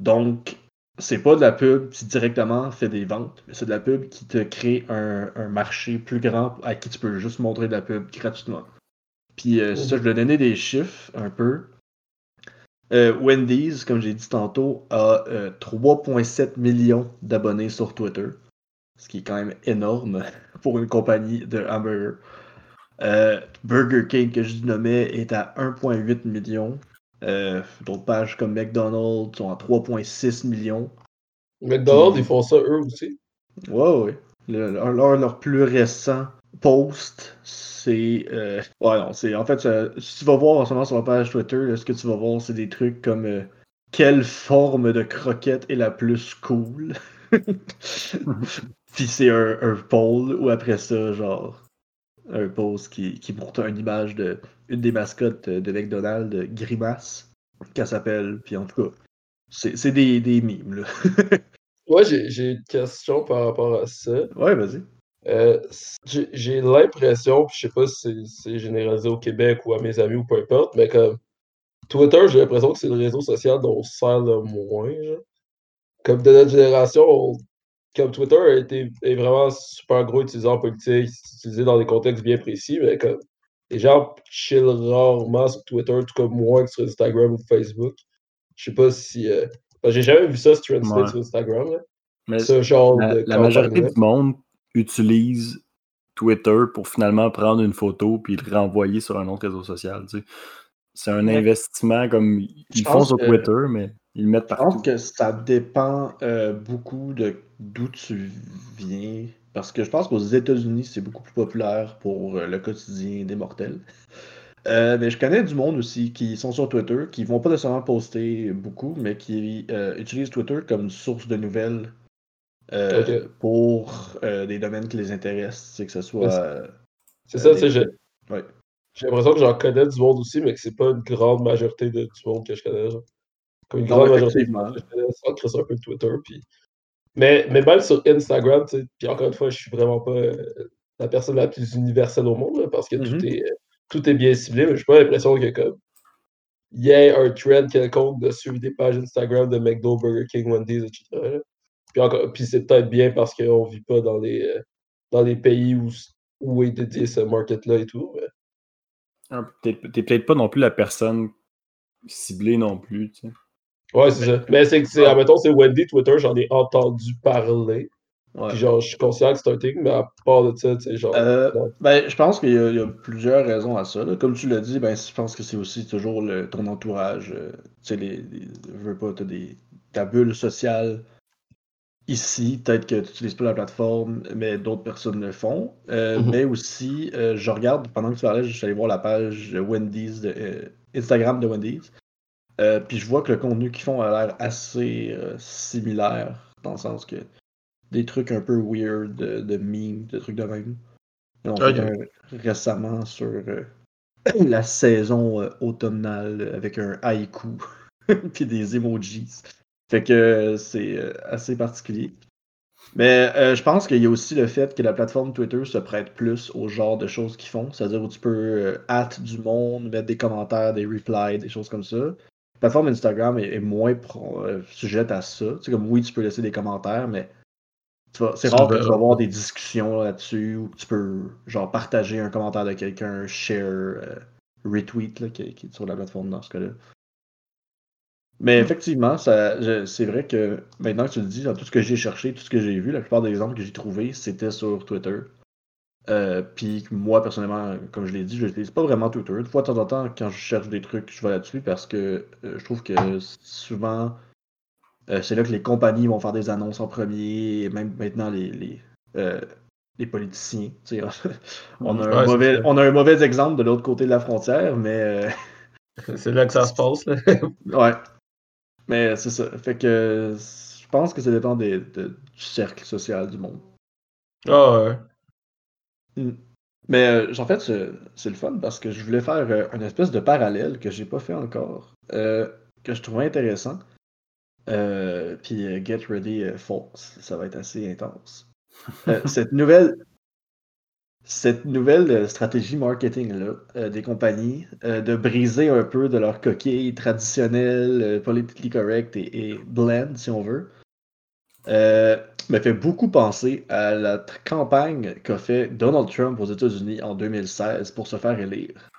Speaker 2: Donc, c'est pas de la pub qui directement fait des ventes, mais c'est de la pub qui te crée un, marché plus grand à qui tu peux juste montrer de la pub gratuitement. Puis euh, ça, je vais donner des chiffres un peu. Euh, Wendy's, comme j'ai dit tantôt, a 3,7 millions d'abonnés sur Twitter ce qui est quand même énorme [LAUGHS] pour une compagnie de hamburger. Euh, Burger King, que je nommais, est à 1,8 million. Euh, d'autres pages comme McDonald's sont à 3,6 millions.
Speaker 3: McDonald's, ils font ça eux aussi?
Speaker 2: Ouais, ouais. leur, plus récent post, c'est. Euh, ouais, non, c'est. En fait, si tu vas voir en ce moment sur la page Twitter, ce que tu vas voir, c'est des trucs comme quelle forme de croquette est la plus cool? [LAUGHS] Puis c'est un, un poll ou après ça, genre, un post qui, qui montre une image de une des mascottes de McDonald's, Grimace, qu'elle s'appelle. Puis en tout cas, c'est des, des mimes, là. [LAUGHS]
Speaker 3: ouais, j'ai une question par rapport à ça.
Speaker 2: Ouais, vas-y.
Speaker 3: Euh, j'ai l'impression, je sais pas si c'est généralisé au Québec ou à mes amis ou peu importe, mais comme Twitter, j'ai l'impression que c'est le réseau social dont on se sert le moins. Genre. Comme de notre génération, on comme Twitter a été, est vraiment super gros utilisé en politique, utilisé dans des contextes bien précis, mais comme les gens chill rarement sur Twitter, tout comme moi que sur Instagram ou Facebook. Je sais pas si. Euh, j'ai jamais vu ça sur Instagram. Mais ce genre
Speaker 1: la,
Speaker 3: de
Speaker 1: la majorité du monde utilise Twitter pour finalement prendre une photo puis le renvoyer sur un autre réseau social. C'est un investissement comme ils font sur Twitter, mais Ils le mettent
Speaker 2: Je
Speaker 1: partout.
Speaker 2: pense que ça dépend euh, beaucoup de d'où tu viens. Parce que je pense qu'aux États-Unis, c'est beaucoup plus populaire pour euh, le quotidien des mortels. Euh, mais je connais du monde aussi qui sont sur Twitter, qui vont pas nécessairement poster beaucoup, mais qui euh, utilisent Twitter comme source de nouvelles euh, pour euh, des domaines qui les intéressent. C'est que ce soit.
Speaker 3: C'est
Speaker 2: euh,
Speaker 3: ça, tu sais, j'ai l'impression que j'en connais du monde aussi, mais que c'est pas une grande majorité de, du monde que je connais. Genre. Comme une
Speaker 2: Non,
Speaker 3: grande majorité du
Speaker 2: effectivement.
Speaker 3: monde que je connais, ça crée un peu de Twitter. Puis... Mais, mais même sur Instagram, tu sais, puis encore une fois, je suis vraiment pas la personne la plus universelle au monde, là, parce que tout,
Speaker 2: Mhm.
Speaker 3: est, tout est bien ciblé, mais j'ai pas l'impression que comme il y ait un trend quelconque de suivre des pages Instagram de McDo, Burger King, Wendy's, etc. Puis, encore- puis c'est peut-être bien parce qu'on vit pas dans les, euh, dans les pays où, où est dédié ce market-là et tout. mais-
Speaker 1: Ah, T'es t'es peut-être pas non plus la personne ciblée non plus. Tu sais.
Speaker 3: Ouais, c'est ça. Mais c'est que, c'est, admettons, c'est Wendy Twitter, j'en ai entendu parler.
Speaker 2: Ouais.
Speaker 3: Puis genre, je suis conscient que c'est un thing, mais à part de ça, tu sais, genre.
Speaker 2: Euh,
Speaker 3: ouais.
Speaker 2: ben, je pense qu'il y, a- il y a plusieurs raisons à ça. là. Comme tu l'as dit, ben, je pense que c'est aussi toujours le, ton entourage. euh, tu sais, les, les- je veux pas, t'as des, ta bulle sociale ici. Peut-être que tu n'utilises pas la plateforme, mais d'autres personnes le font. Euh,
Speaker 3: Mhm.
Speaker 2: Mais aussi, euh, je regarde, pendant que tu parlais, je suis allé voir la page Wendy's, de, euh, Instagram de Wendy's. Puis je vois que le contenu qu'ils font a l'air assez similaire, dans le sens que des trucs un peu weird, de, de memes, de trucs de même. Ils ont fait un récemment sur [COUGHS] la saison automnale avec un haïku [LAUGHS] puis des emojis. Fait que euh, c'est euh, assez particulier. Mais euh, je pense qu'il y a aussi le fait que la plateforme Twitter se prête plus au genre de choses qu'ils font. C'est-à-dire où tu peux euh, hâte du monde, mettre des commentaires, des replies, des choses comme ça. La plateforme Instagram est, est moins pro- euh, sujette à ça. Tu sais, comme oui, tu peux laisser des commentaires, mais c'est rare que tu vas avoir des discussions là-dessus où tu peux genre partager un commentaire de quelqu'un, share, retweet là, qui, qui est sur la plateforme dans ce cas-là. Mais effectivement, c'est vrai que maintenant que tu le dis, dans tout ce que j'ai cherché, tout ce que j'ai vu, la plupart des exemples que j'ai trouvés, c'était sur Twitter. Euh, Puis moi, personnellement, comme je l'ai dit, je n'utilise pas vraiment Twitter. Une fois de temps en temps, quand je cherche des trucs, je vais là-dessus parce que euh, je trouve que souvent, euh, c'est là que les compagnies vont faire des annonces en premier, et même maintenant les, les, les politiciens. tu sais, [LAUGHS] on, a un
Speaker 3: Ouais,
Speaker 2: mauvais, on a un mauvais exemple de l'autre côté de la frontière, mais [LAUGHS]
Speaker 3: C'est là que ça se passe, là. [LAUGHS]
Speaker 2: ouais. Mais c'est ça. Fait que je pense que ça dépend des- de- du cercle social du monde.
Speaker 3: Ah ouais.
Speaker 2: Mm. Mais euh, en fait, c'est le fun parce que je voulais faire euh, une espèce de parallèle que j'ai pas fait encore, euh, que je trouvais intéressant. Puis get ready, folks, ça va être assez intense. [LAUGHS] Cette nouvelle, cette nouvelle euh, stratégie marketing-là euh, des compagnies, euh, de briser un peu de leur coquille traditionnelle, euh, politically correct et, blend, si on veut, me fait beaucoup penser à la campagne qu'a fait Donald Trump aux États-Unis en 2016 pour se faire élire.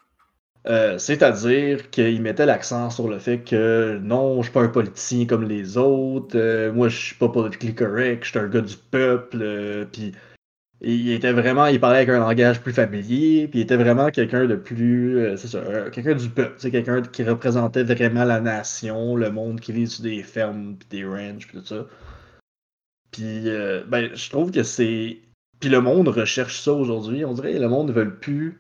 Speaker 2: C'est-à-dire qu'il mettait l'accent sur le fait que non, je suis pas un politicien comme les autres, moi je suis pas politically correct, je suis un gars du peuple, puis il était vraiment, il parlait avec un langage plus familier, puis il était vraiment quelqu'un de plus, euh, c'est ça, euh, quelqu'un du peuple, c'est quelqu'un qui représentait vraiment la nation, le monde qui vit sur des fermes, puis des ranchs, puis tout ça. Puis, euh, ben, je trouve que c'est. Puis le monde recherche ça aujourd'hui. On dirait le monde ne veut plus.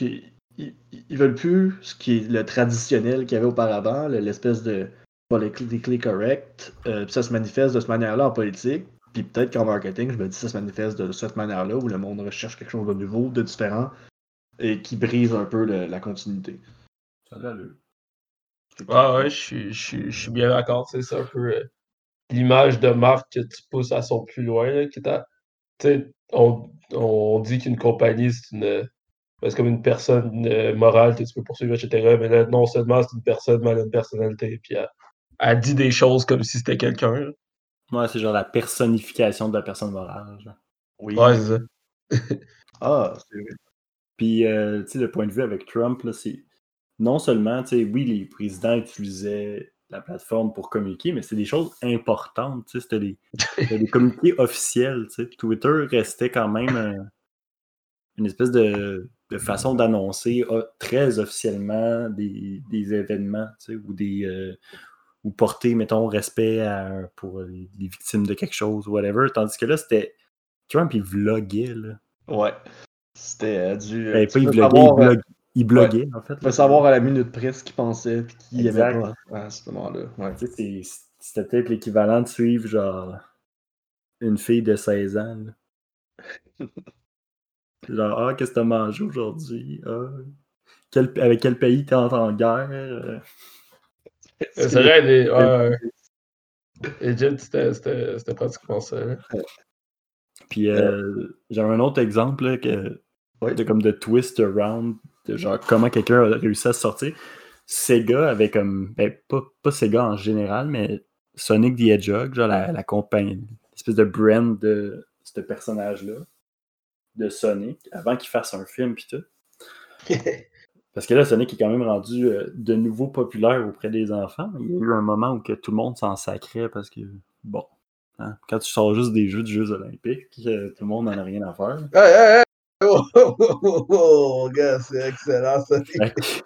Speaker 2: Ils, veulent plus ce qui est le traditionnel qu'il y avait auparavant, le- l'espèce de politically correct. Puis ça se manifeste de cette manière-là en politique. Puis peut-être qu'en marketing, je me dis ça se manifeste de cette manière-là où le monde recherche quelque chose de nouveau, de différent et qui brise un peu le- la continuité.
Speaker 1: Ça a l'allure.
Speaker 3: Ah ouais, je suis, je suis- je suis bien d'accord. C'est un peu euh, l'image de marque que tu pousses à son plus loin. Là, qui t'a- tu sais, on, on dit qu'une compagnie, c'est une. C'est comme une personne euh, morale que tu peux poursuivre, etc. Mais là, non seulement c'est une personne, mais elle a une personnalité. Puis elle, elle dit des choses comme si c'était quelqu'un.
Speaker 1: Ouais, c'est genre la personnification de la personne morale. genre.
Speaker 2: Oui.
Speaker 3: Ouais, c'est ça. [LAUGHS]
Speaker 2: Ah, c'est vrai.
Speaker 1: Puis, euh, tu sais, le point de vue avec Trump, là, c'est non seulement, tu sais, oui, les présidents utilisaient la plateforme pour communiquer, mais c'est des choses importantes, tu sais, c'était des, [LAUGHS] c'était des communiqués officiels, tu sais. Twitter restait quand même un- une espèce de, de façon d'annoncer euh, très officiellement des, des événements, tu sais, ou des, euh, ou porter, mettons, respect à- pour les, les victimes de quelque chose, whatever. Tandis que là, c'était Trump, il vloguait, là?
Speaker 2: Ouais. C'était euh, du.
Speaker 1: Ben,
Speaker 2: tu
Speaker 1: pas il vloguait,
Speaker 2: savoir,
Speaker 1: il,
Speaker 2: euh,
Speaker 1: blog- il bloguait, en fait.
Speaker 2: tu peux savoir à la minute près ce qu'il pensait puis qu'il aimait pas à ce moment-là. Ouais.
Speaker 1: Tu sais, c'était peut-être l'équivalent de suivre, genre, une fille de 16 ans, là. [LAUGHS] Genre, ah, qu'est-ce que t'as mangé aujourd'hui? Ah, quel- avec quel pays t'es en, en guerre?
Speaker 3: C'est vrai, les. Ouais, ouais. [LAUGHS] Egypt, c'était- pratiquement ça. là.
Speaker 1: Puis euh, j'avais un autre exemple là, que,
Speaker 2: Ouais.
Speaker 1: de comme de twist around, de genre comment quelqu'un a réussi à se sortir. Sega avait comme, ben, pas, pas Sega en général, mais Sonic the Hedgehog, genre la, la compagnie, l'espèce de brand de ce personnage-là, de Sonic, avant qu'il fasse un film puis tout. [LAUGHS] Parce que là, Sonic est quand même rendu euh, de nouveau populaire auprès des enfants. Il y a eu un moment où que tout le monde s'en sacrait parce que, bon, hein, quand tu sors juste des Jeux de Jeux olympiques, euh, tout le monde n'en a rien à faire.
Speaker 3: Hey, hey, hey! [LAUGHS] Oh, oh, oh, oh, gars, c'est excellent
Speaker 1: que- [LAUGHS]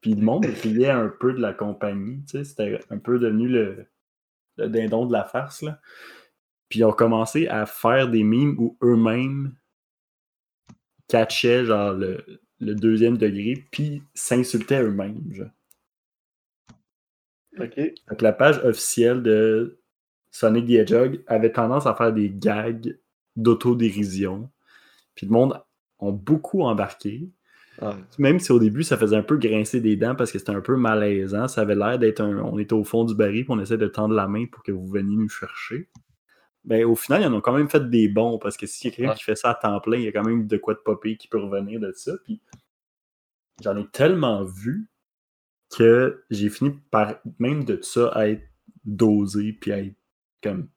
Speaker 1: Puis le monde riait un peu de la compagnie, tu sais, c'était un peu devenu le, le dindon de la farce, là. Puis ils ont commencé à faire des mimes où eux-mêmes catchaient genre le, le deuxième degré, puis s'insultaient eux-mêmes, que la page officielle de Sonic the Hedgehog avait tendance à faire des gags d'autodérision. Puis le monde ont beaucoup embarqué. Même si au début, ça faisait un peu grincer des dents parce que c'était un peu malaisant. Ça avait l'air d'être un. On était au fond du baril puis on essaie de tendre la main pour que vous veniez nous chercher. Ben, au final, ils en ont quand même fait des bons parce que s'il y a quelqu'un
Speaker 2: Ouais.
Speaker 1: qui fait ça à temps plein, il y a quand même de quoi de popper qui peut revenir de ça. Puis j'en ai tellement vu que j'ai fini par même de ça à être dosé puis à être comme.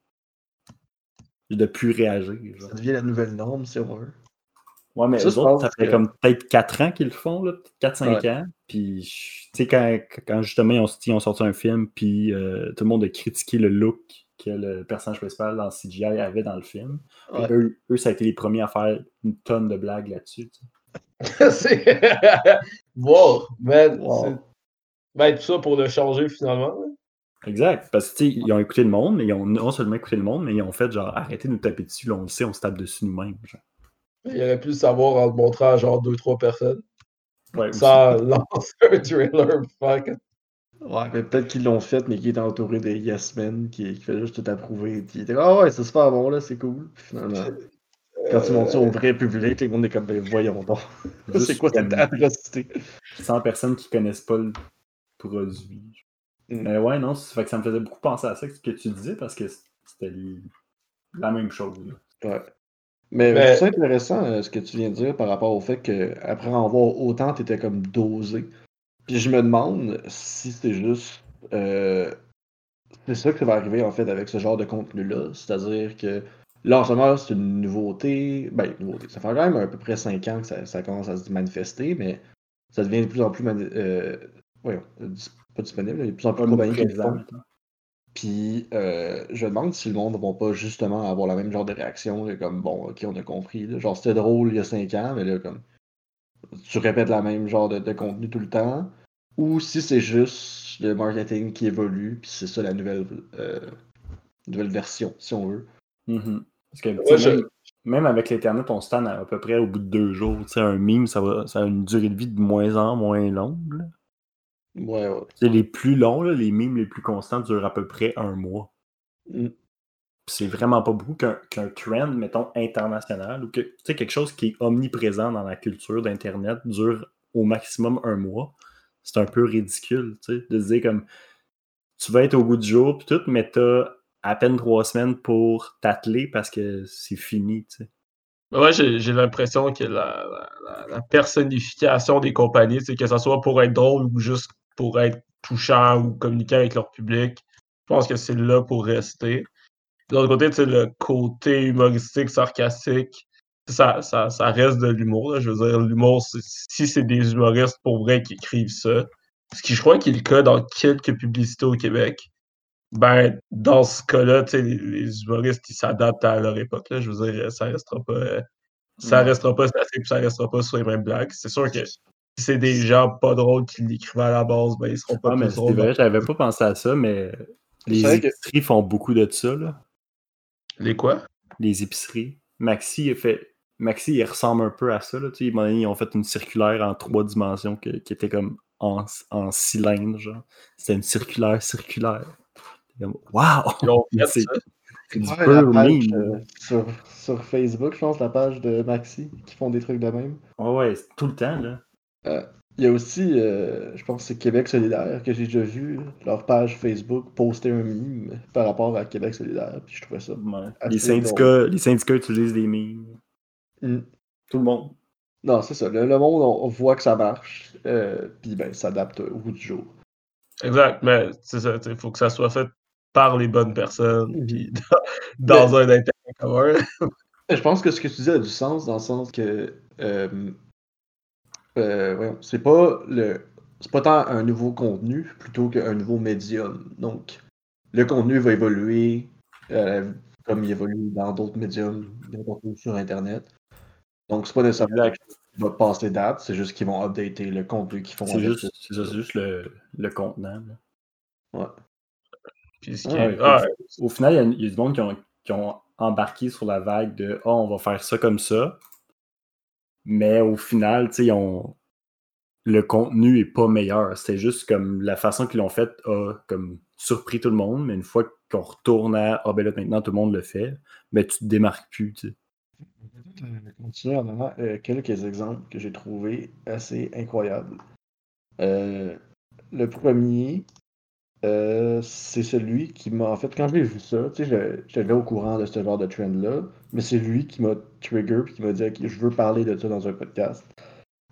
Speaker 1: de plus réagir. genre.
Speaker 2: Ça devient la nouvelle norme, si on veut.
Speaker 1: Ouais, mais
Speaker 2: Ça,
Speaker 1: eux autres, ça fait
Speaker 2: que-
Speaker 1: comme peut-être 4 ans qu'ils le font, là, peut-être 4-5
Speaker 2: Ouais.
Speaker 1: ans. Puis, tu sais, quand, quand justement ils ont, ils ont sorti un film, puis euh, tout le monde a critiqué le look que le personnage principal dans CGI avait dans le film.
Speaker 2: Ouais.
Speaker 1: Eux, eux, ça a été les premiers à faire une tonne de blagues là-dessus. [LAUGHS]
Speaker 3: c'est. [LAUGHS] wow, man.
Speaker 2: Wow.
Speaker 3: Ben, tout ça pour le changer finalement.
Speaker 1: Exact. Parce que, ils ont écouté le monde, mais ils ont non seulement écouté le monde, mais ils ont fait genre arrêtez de nous taper dessus, là, on le sait, on se tape dessus nous-mêmes.
Speaker 3: Il aurait pu le savoir en le montrant à genre 2-3 personnes.
Speaker 1: Ouais.
Speaker 3: Sans [LAUGHS] lancer un trailer. Fuck.
Speaker 2: Ouais, mais peut-être qu'ils l'ont fait, mais qu'ils étaient entourés des yes men qui, qui faisaient juste tout approuver. Puis ils étaient ah ouais, c'est super bon là, c'est cool. Puis finalement, quand tu montres ça au vrai public, le monde est comme ben, voyons donc. [LAUGHS] C'est quoi cette atrocité?
Speaker 1: 100 personnes qui connaissent pas le produit.
Speaker 2: Mm.
Speaker 1: Mais ouais, non, ça fait que ça me faisait beaucoup penser à ça ce que tu disais parce que c'était la même chose. là.
Speaker 2: Ouais. Mais,
Speaker 3: Mais-
Speaker 2: c'est intéressant euh, ce que tu viens de dire par rapport au fait qu'après en voir autant, t'étais comme dosé. Puis je me demande si c'est juste. euh, c'est ça que va arriver en fait avec ce genre de contenu-là. C'est-à-dire que là en ce moment, c'est une nouveauté. Ben, une nouveauté. Ça fait quand même à peu près 5 ans que ça, ça commence à se manifester, mais ça devient de plus en plus. mani- euh, voyons, pas disponible, il y a de plus en plus de compagnies qui le font. Puis euh, je me demande si le monde ne va pas justement avoir la même genre de réaction, comme bon, ok, on a compris. là. Genre c'était drôle il y a 5 ans, mais là comme tu répètes la même genre de, de contenu tout le temps. Ou si c'est juste le marketing qui évolue, puis c'est ça la nouvelle, euh, nouvelle version, si on veut.
Speaker 1: Mhm. Parce que
Speaker 3: Ouais, je-
Speaker 1: même, même avec l'Internet, on se tend à, à peu près au bout de deux jours. Tu sais, un meme, ça, va, ça a une durée de vie de moins en moins longue. là.
Speaker 2: Ouais, ouais.
Speaker 1: Les plus longs, là, les memes les plus constants durent à peu près un mois.
Speaker 2: Mm.
Speaker 1: C'est vraiment pas beaucoup qu'un trend, mettons, international, ou que quelque chose qui est omniprésent dans la culture d'Internet dure au maximum un mois. C'est un peu ridicule, de se dire comme tu vas être au goût du jour, puis tout, mais t'as à peine trois semaines pour t'atteler parce que c'est fini,
Speaker 3: j'ai l'impression que la, personnification des compagnies, que ce soit pour être drôle ou juste pour être touchant ou communiquer avec leur public, je pense que c'est là pour rester. De l'autre côté, tu sais, le côté humoristique, sarcastique, ça, ça, ça reste de l'humour. là. Je veux dire, l'humour, c'est- si c'est des humoristes pour vrai qui écrivent ça, ce qui je crois qui est le cas dans quelques publicités au Québec, ben, dans ce cas-là, tu sais, les, les humoristes, ils s'adaptent à leur époque. Là. Je veux dire, ça restera pas. euh, ça restera pas statique, ça restera pas sur les mêmes blagues. C'est sûr que si c'est des gens pas drôles qui l'écrivaient à la base, ben ils seront pas
Speaker 1: Ah, mais c'est
Speaker 3: drôles.
Speaker 1: vrai, j'avais pas pensé à ça, mais les épiceries font beaucoup de ça, là.
Speaker 3: Les quoi?
Speaker 1: Les épiceries. Maxi, il fait... Maxi, il ressemble un peu à ça, là. Tu sais, à un moment donné, ils ont fait une circulaire en trois dimensions que- qui était comme en, en cylindre, genre. C'était une circulaire circulaire. Comme, Wow! [LAUGHS] C'est du
Speaker 2: Ouais,
Speaker 1: pur
Speaker 2: page, euh, sur, sur Facebook, je pense, la page de Maxi, qui font des trucs de même.
Speaker 1: Ouais, ouais, c'est tout le temps, là.
Speaker 2: Il y a aussi, euh, je pense que c'est Québec solidaire, que j'ai déjà vu, leur page Facebook poster un meme par rapport à Québec solidaire, puis je trouvais ça.
Speaker 1: Ouais.
Speaker 2: Assez
Speaker 1: Les, syndicats, les syndicats utilisent des memes.
Speaker 2: Mm.
Speaker 1: Tout le monde.
Speaker 2: Non, c'est ça. Le, le monde, on, on voit que ça marche, euh, puis ben, s'adapte au bout du jour.
Speaker 3: Exact, mais c'est ça, il faut que ça soit fait par les bonnes personnes,
Speaker 2: Mhm.
Speaker 3: puis [LAUGHS] dans, dans un intérêt commun. [LAUGHS]
Speaker 2: Je pense que ce que tu dis a du sens dans le sens que euh, euh, c'est pas le c'est pas tant un nouveau contenu plutôt qu'un nouveau médium. Donc le contenu va évoluer euh, comme il évolue dans d'autres médiums, n'importe où sur Internet. Donc c'est pas nécessairement quelque chose qui va passer date, c'est juste qu'ils vont updater le contenu qu'ils font
Speaker 1: C'est juste, c'est ça, c'est juste le, le contenant. là.
Speaker 3: Puis ce qui
Speaker 1: Ouais,
Speaker 3: est- ah,
Speaker 1: Au final, il y a- il y, a du monde qui ont, qui ont embarqué sur la vague de Ah, on va faire ça comme ça. Mais au final, tu sais, le contenu est pas meilleur. C'est juste comme la façon qu'ils l'ont fait a comme surpris tout le monde. Mais une fois qu'on retourne à Ah ben là, maintenant tout le monde le fait, mais tu te démarques plus. tu sais.
Speaker 2: continuer en donnant euh, quelques exemples que j'ai trouvés assez incroyables. Euh, le premier, euh, c'est celui qui m'a. En fait, quand j'ai vu ça, tu sais, j'étais au courant de ce genre de trend-là, mais c'est lui qui m'a trigger et qui m'a dit Ok, je veux parler de ça dans un podcast.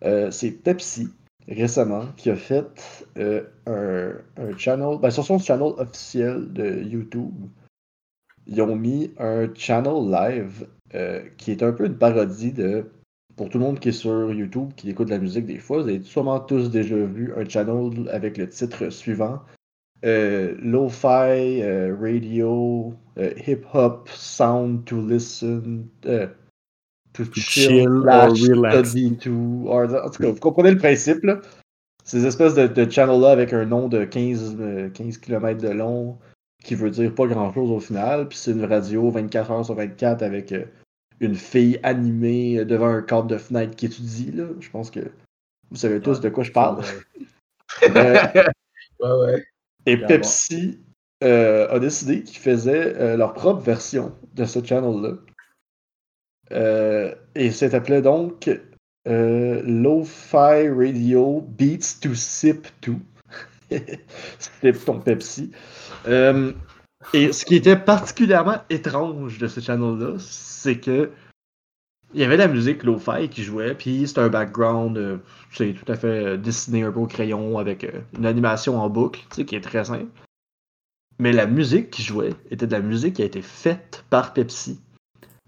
Speaker 2: Euh, c'est Pepsi, récemment, qui a fait euh, un, un channel, ben, sur son channel officiel de YouTube, ils ont mis un channel live qui est un peu une parodie de. Pour tout le monde qui est sur YouTube, qui écoute de la musique des fois, vous avez sûrement tous déjà vu un channel avec le titre suivant euh, Lo-Fi euh, Radio euh, Hip Hop Sound to Listen euh, to chill,
Speaker 1: chill or
Speaker 2: slash
Speaker 1: relax.
Speaker 2: study to. or- en tout cas, vous comprenez le principe là? Ces espèces de, de channels-là avec un nom de 15, euh, 15 km de long qui veut dire pas grand-chose au final. Puis c'est une radio 24 heures sur 24 avec euh, une fille animée devant un cadre de fenêtre qui étudie. Là. Je pense que vous savez tous de quoi je parle. [LAUGHS] Euh, [LAUGHS]
Speaker 3: ouais, ouais.
Speaker 2: Et. Pepsi euh, a décidé qu'ils faisaient euh, leur propre version de ce channel-là. Euh, et ça s'appelait donc Lo-Fi Radio Beats to Sip to. [LAUGHS] Sip ton Pepsi. Et ce qui était particulièrement étrange de ce channel-là, c'est que il y avait de la musique lo-fi qui jouait, puis c'était un background, euh, c'est tout à fait euh, dessiné un peu au crayon avec euh, une animation en boucle, tu sais, qui est très simple. Mais la musique qui jouait était de la musique qui a été faite par Pepsi,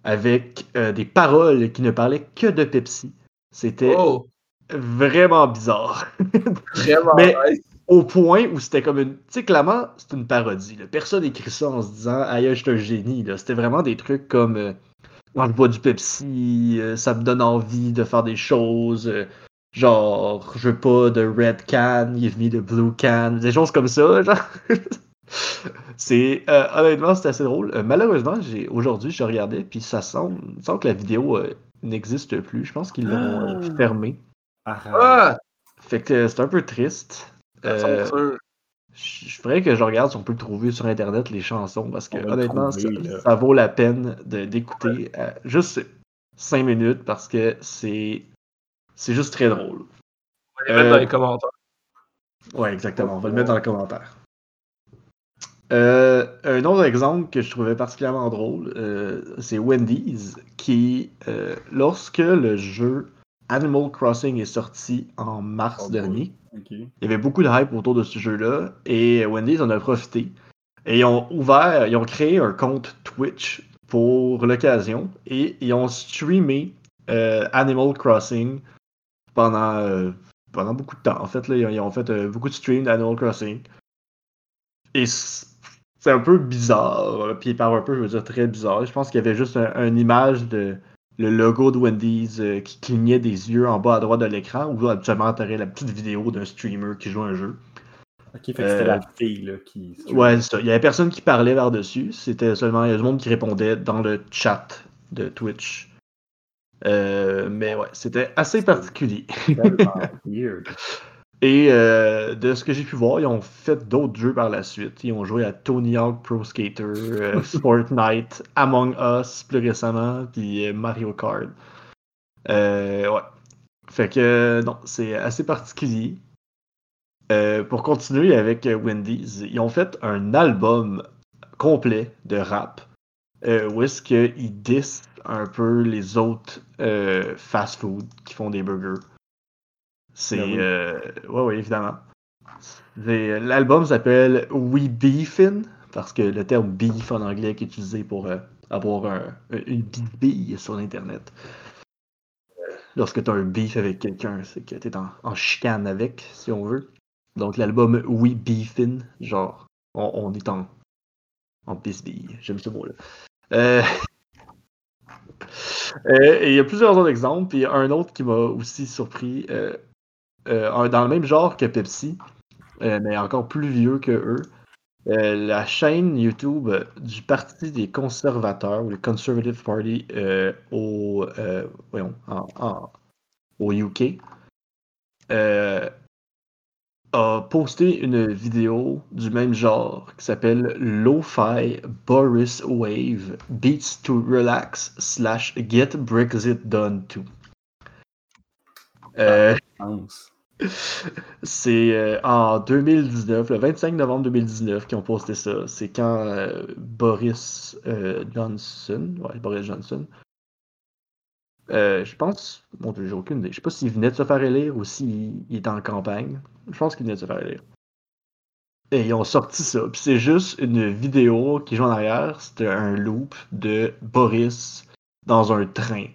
Speaker 2: avec des paroles qui ne parlaient que de Pepsi. C'était
Speaker 3: Oh,
Speaker 2: vraiment bizarre. [LAUGHS]
Speaker 3: vraiment
Speaker 2: Mais-
Speaker 3: nice.
Speaker 2: Au point où c'était comme une. Tu sais, clairement, c'est une parodie. là. Personne écrit ça en se disant Aïe, je suis un génie. C'était vraiment des trucs comme Quand je bois du Pepsi, euh, ça me donne envie de faire des choses. euh, genre, je veux pas de red can, give me the blue can. Des choses comme ça. [LAUGHS] Genre. c'est. euh, honnêtement, c'est assez drôle. Euh, malheureusement, j'ai aujourd'hui, je regardais, puis ça semble, semble que la vidéo euh, n'existe plus. Je pense qu'ils l'ont
Speaker 1: Ah.
Speaker 2: fermée.
Speaker 1: Arrête.
Speaker 3: Ah,
Speaker 2: Fait que c'est un peu triste. Euh, je ferais que je regarde si on peut le trouver sur internet les chansons parce que honnêtement
Speaker 1: trouver,
Speaker 2: ça, vaut la peine de- d'écouter euh, juste 5 minutes parce que c'est c'est juste très drôle.
Speaker 3: On va les mettre dans
Speaker 2: euh,
Speaker 3: les commentaires.
Speaker 2: Ouais, exactement. On va le mettre dans le commentaire. Euh, un autre exemple que je trouvais particulièrement drôle, euh, c'est Wendy's qui, euh, lorsque le jeu Animal Crossing est sorti en mars
Speaker 1: Oh
Speaker 2: dernier, il y avait beaucoup de hype autour de ce jeu-là et Wendy's en a profité. Et ils ont ouvert, ils ont créé un compte Twitch pour l'occasion et ils ont streamé euh, Animal Crossing pendant, euh, pendant beaucoup de temps. En fait, là, ils ont- fait euh, beaucoup de streams d'Animal Crossing. Et c'est un peu bizarre. euh, Puis par un peu, je veux dire très bizarre. Je pense qu'il y avait juste un- une image de, le logo de Wendy's euh, qui clignait des yeux en bas à droite de l'écran, ou habituellement, tu aurais la petite vidéo d'un streamer qui joue un jeu.
Speaker 1: Ok, fait que c'était
Speaker 2: Euh,
Speaker 1: la fille là, qui.
Speaker 2: Ouais, c'est ça. Il y avait personne qui parlait par-dessus. C'était seulement il y a du monde qui répondait dans le chat de Twitch. Euh, mais ouais, c'était assez particulier. [LAUGHS] Et euh, de ce que j'ai pu voir, ils ont fait d'autres jeux par la suite. Ils ont joué à Tony Hawk Pro Skater, euh, [LAUGHS] Fortnite, Among Us plus récemment, puis euh, Mario Kart. Euh, ouais. Fait que non, c'est assez particulier. Pour continuer avec Wendy's, ils ont fait un album complet de rap où est-ce qu'ils dissent un peu les autres fast-food qui font des burgers. C'est.
Speaker 1: Oui.
Speaker 2: euh, ouais, évidemment. L'album s'appelle We Beefin, parce que le terme beef en anglais est utilisé pour euh, avoir un- une bille sur l'Internet. Euh, Lorsque tu as un beef avec quelqu'un, c'est que tu es en, en chicane avec, si on veut. Donc l'album We Beefin, genre, on, on est en, en bisbille. J'aime ce mot-là. [LAUGHS] Euh, et il y a plusieurs autres exemples. Puis il y a un autre qui m'a aussi surpris. euh, euh, dans le même genre que Pepsi, euh, mais encore plus vieux que eux. Euh, la chaîne YouTube du Parti des conservateurs, ou le Conservative Party, au, UK, a posté une vidéo du même genre qui s'appelle Lo-Fi Boris Wave Beats to Relax slash Get Brexit Done Too.
Speaker 1: Pense. [LAUGHS]
Speaker 2: c'est euh, en 2019, le 25 novembre 2019, qu'ils ont posté ça. C'est quand euh, Boris euh, Johnson, ouais, Boris Johnson, je pense, bon, j'ai aucune idée. Je sais pas s'il venait de se faire élire ou s'il il était en campagne. Je pense qu'il venait de se faire élire. Et ils ont sorti ça. Puis c'est juste une vidéo qui joue en arrière. C'était un loop de Boris dans un train.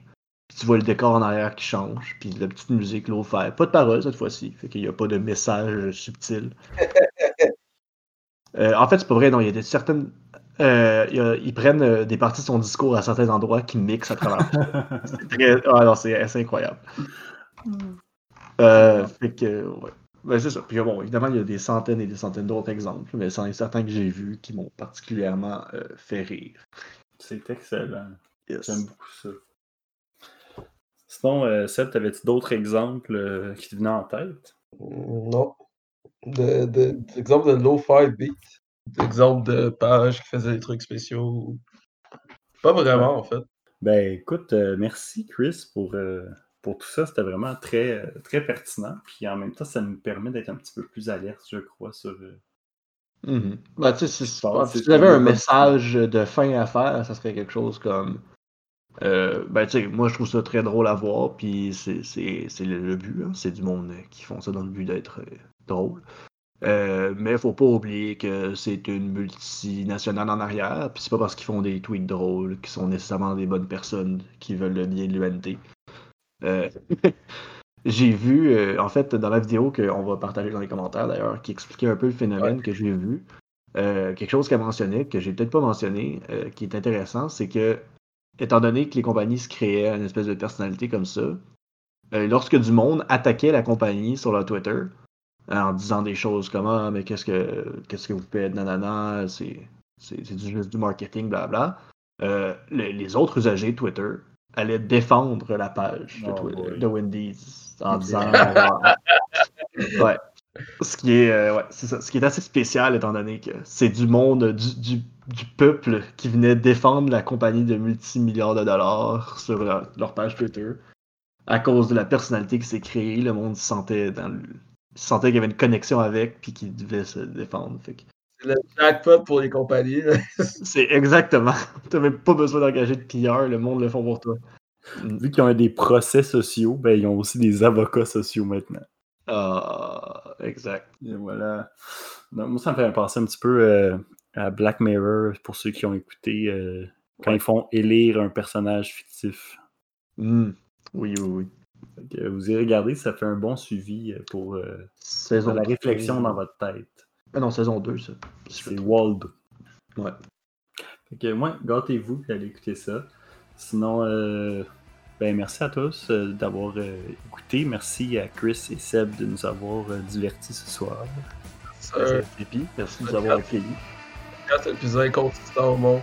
Speaker 2: Tu vois le décor en arrière qui change. Puis la petite musique l'eau fait. Pas de parole cette fois-ci. Fait qu'il n'y a pas de message subtil. [LAUGHS] Euh, en fait, c'est pas vrai. Non, il y a des certaines. euh, ils prennent euh, des parties de son discours à certains endroits qui mixent à travers. [LAUGHS] C'est très- ah non, c'est c'est incroyable. Euh, fait que, ouais. Ben, c'est ça. Puis bon, évidemment, il y a des centaines et des centaines d'autres exemples, mais c'en est certains que j'ai vus qui m'ont particulièrement euh, fait rire.
Speaker 1: C'est excellent.
Speaker 2: Yes.
Speaker 1: J'aime beaucoup ça. Sinon, euh, Seb, t'avais-tu d'autres exemples euh, qui te venaient en tête?
Speaker 3: Non. De, de, d'exemple de low-fi beat. D'exemple de page qui faisait des trucs spéciaux. Pas vraiment, en fait.
Speaker 1: Ben écoute, euh, merci Chris pour, euh, pour tout ça. C'était vraiment très, très pertinent. Puis en même temps, ça nous permet d'être un petit peu plus alerte, je crois, sur. euh,
Speaker 2: Mhm. Ben, tu sais, si, tu avais un message de fin à faire, ça serait quelque chose comme. Euh, ben, tu sais, moi, je trouve ça très drôle à voir, puis c'est le, le but. hein. C'est du monde euh, qui font ça dans le but d'être euh, drôle. Euh, mais faut pas oublier que c'est une multinationale en arrière, puis c'est pas parce qu'ils font des tweets drôles qu'ils sont nécessairement des bonnes personnes qui veulent le bien de l'UNT. Euh, [LAUGHS] j'ai vu, euh, en fait, dans la vidéo qu'on va partager dans les commentaires d'ailleurs, qui expliquait un peu le phénomène que j'ai vu, quelque chose qu'elle mentionnait, que j'ai peut-être pas mentionné, qui est intéressant, c'est que, étant donné que les compagnies se créaient une espèce de personnalité comme ça, euh, lorsque du monde attaquait la compagnie sur leur Twitter, euh, en disant des choses comme Ah, mais qu'est-ce que qu'est-ce que vous faites, nanana, c'est du- juste du marketing, blabla. Euh, le- les autres usagers de Twitter allaient défendre la page de,
Speaker 1: Oh
Speaker 2: Twi-
Speaker 1: boy.
Speaker 2: de Wendy's en [LAUGHS] disant Ouais. Ce qui est euh, ouais, c'est ça. Ce qui est assez spécial étant donné que c'est du monde du, du, du peuple qui venait défendre la compagnie de multimilliards de dollars sur leur, leur page Twitter. À cause de la personnalité qui s'est créée, le monde se sentait dans le, se sentait qu'il y avait une connexion avec puis qu'il devait se défendre. Fait que
Speaker 3: C'est le jackpot pour les compagnies. [LAUGHS]
Speaker 2: c'est exactement. T'as même pas besoin d'engager de PR, le monde le font pour toi.
Speaker 1: Vu qu'ils ont des procès sociaux, ben ils ont aussi des avocats sociaux maintenant.
Speaker 2: Ah, exact.
Speaker 1: Et voilà. Donc, moi, ça me fait penser un petit peu euh, à Black Mirror, pour ceux qui ont écouté, euh, quand
Speaker 2: Ouais.
Speaker 1: ils font élire un personnage fictif.
Speaker 2: Hmm. Oui, oui, oui.
Speaker 1: Vous y regardez, ça fait un bon suivi euh, pour,
Speaker 2: Saison
Speaker 1: pour la
Speaker 2: 3.
Speaker 1: réflexion dans votre tête.
Speaker 2: Ah non, saison 2, ça.
Speaker 1: C'est. Wald.
Speaker 2: Ouais.
Speaker 1: Fait que moi, gâtez-vous, allez écouter ça. Sinon, ben, merci à tous euh, d'avoir euh, écouté. Merci à Chris et Seb de nous avoir euh, divertis ce soir.
Speaker 3: Euh,
Speaker 1: puis, merci de nous avoir accueillis.
Speaker 3: c'est le plus inconsistant au monde.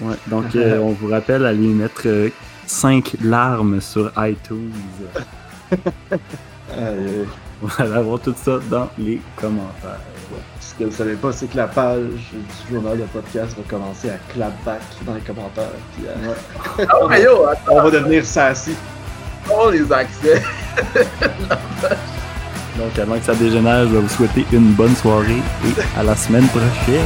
Speaker 1: Ouais, donc, euh, [LAUGHS] on vous rappelle, allez mettre 5 larmes sur iTunes.
Speaker 2: Euh,
Speaker 1: Vous allez avoir tout ça dans les commentaires.
Speaker 2: Ce que vous savez pas, c'est que la page du journal de podcast va commencer à clapback dans les commentaires. Puis à-
Speaker 3: Ah yo,
Speaker 2: On va devenir sassy.
Speaker 3: les accès.
Speaker 1: Donc, avant que ça dégénère, je vais vous souhaiter une bonne soirée et à la semaine prochaine.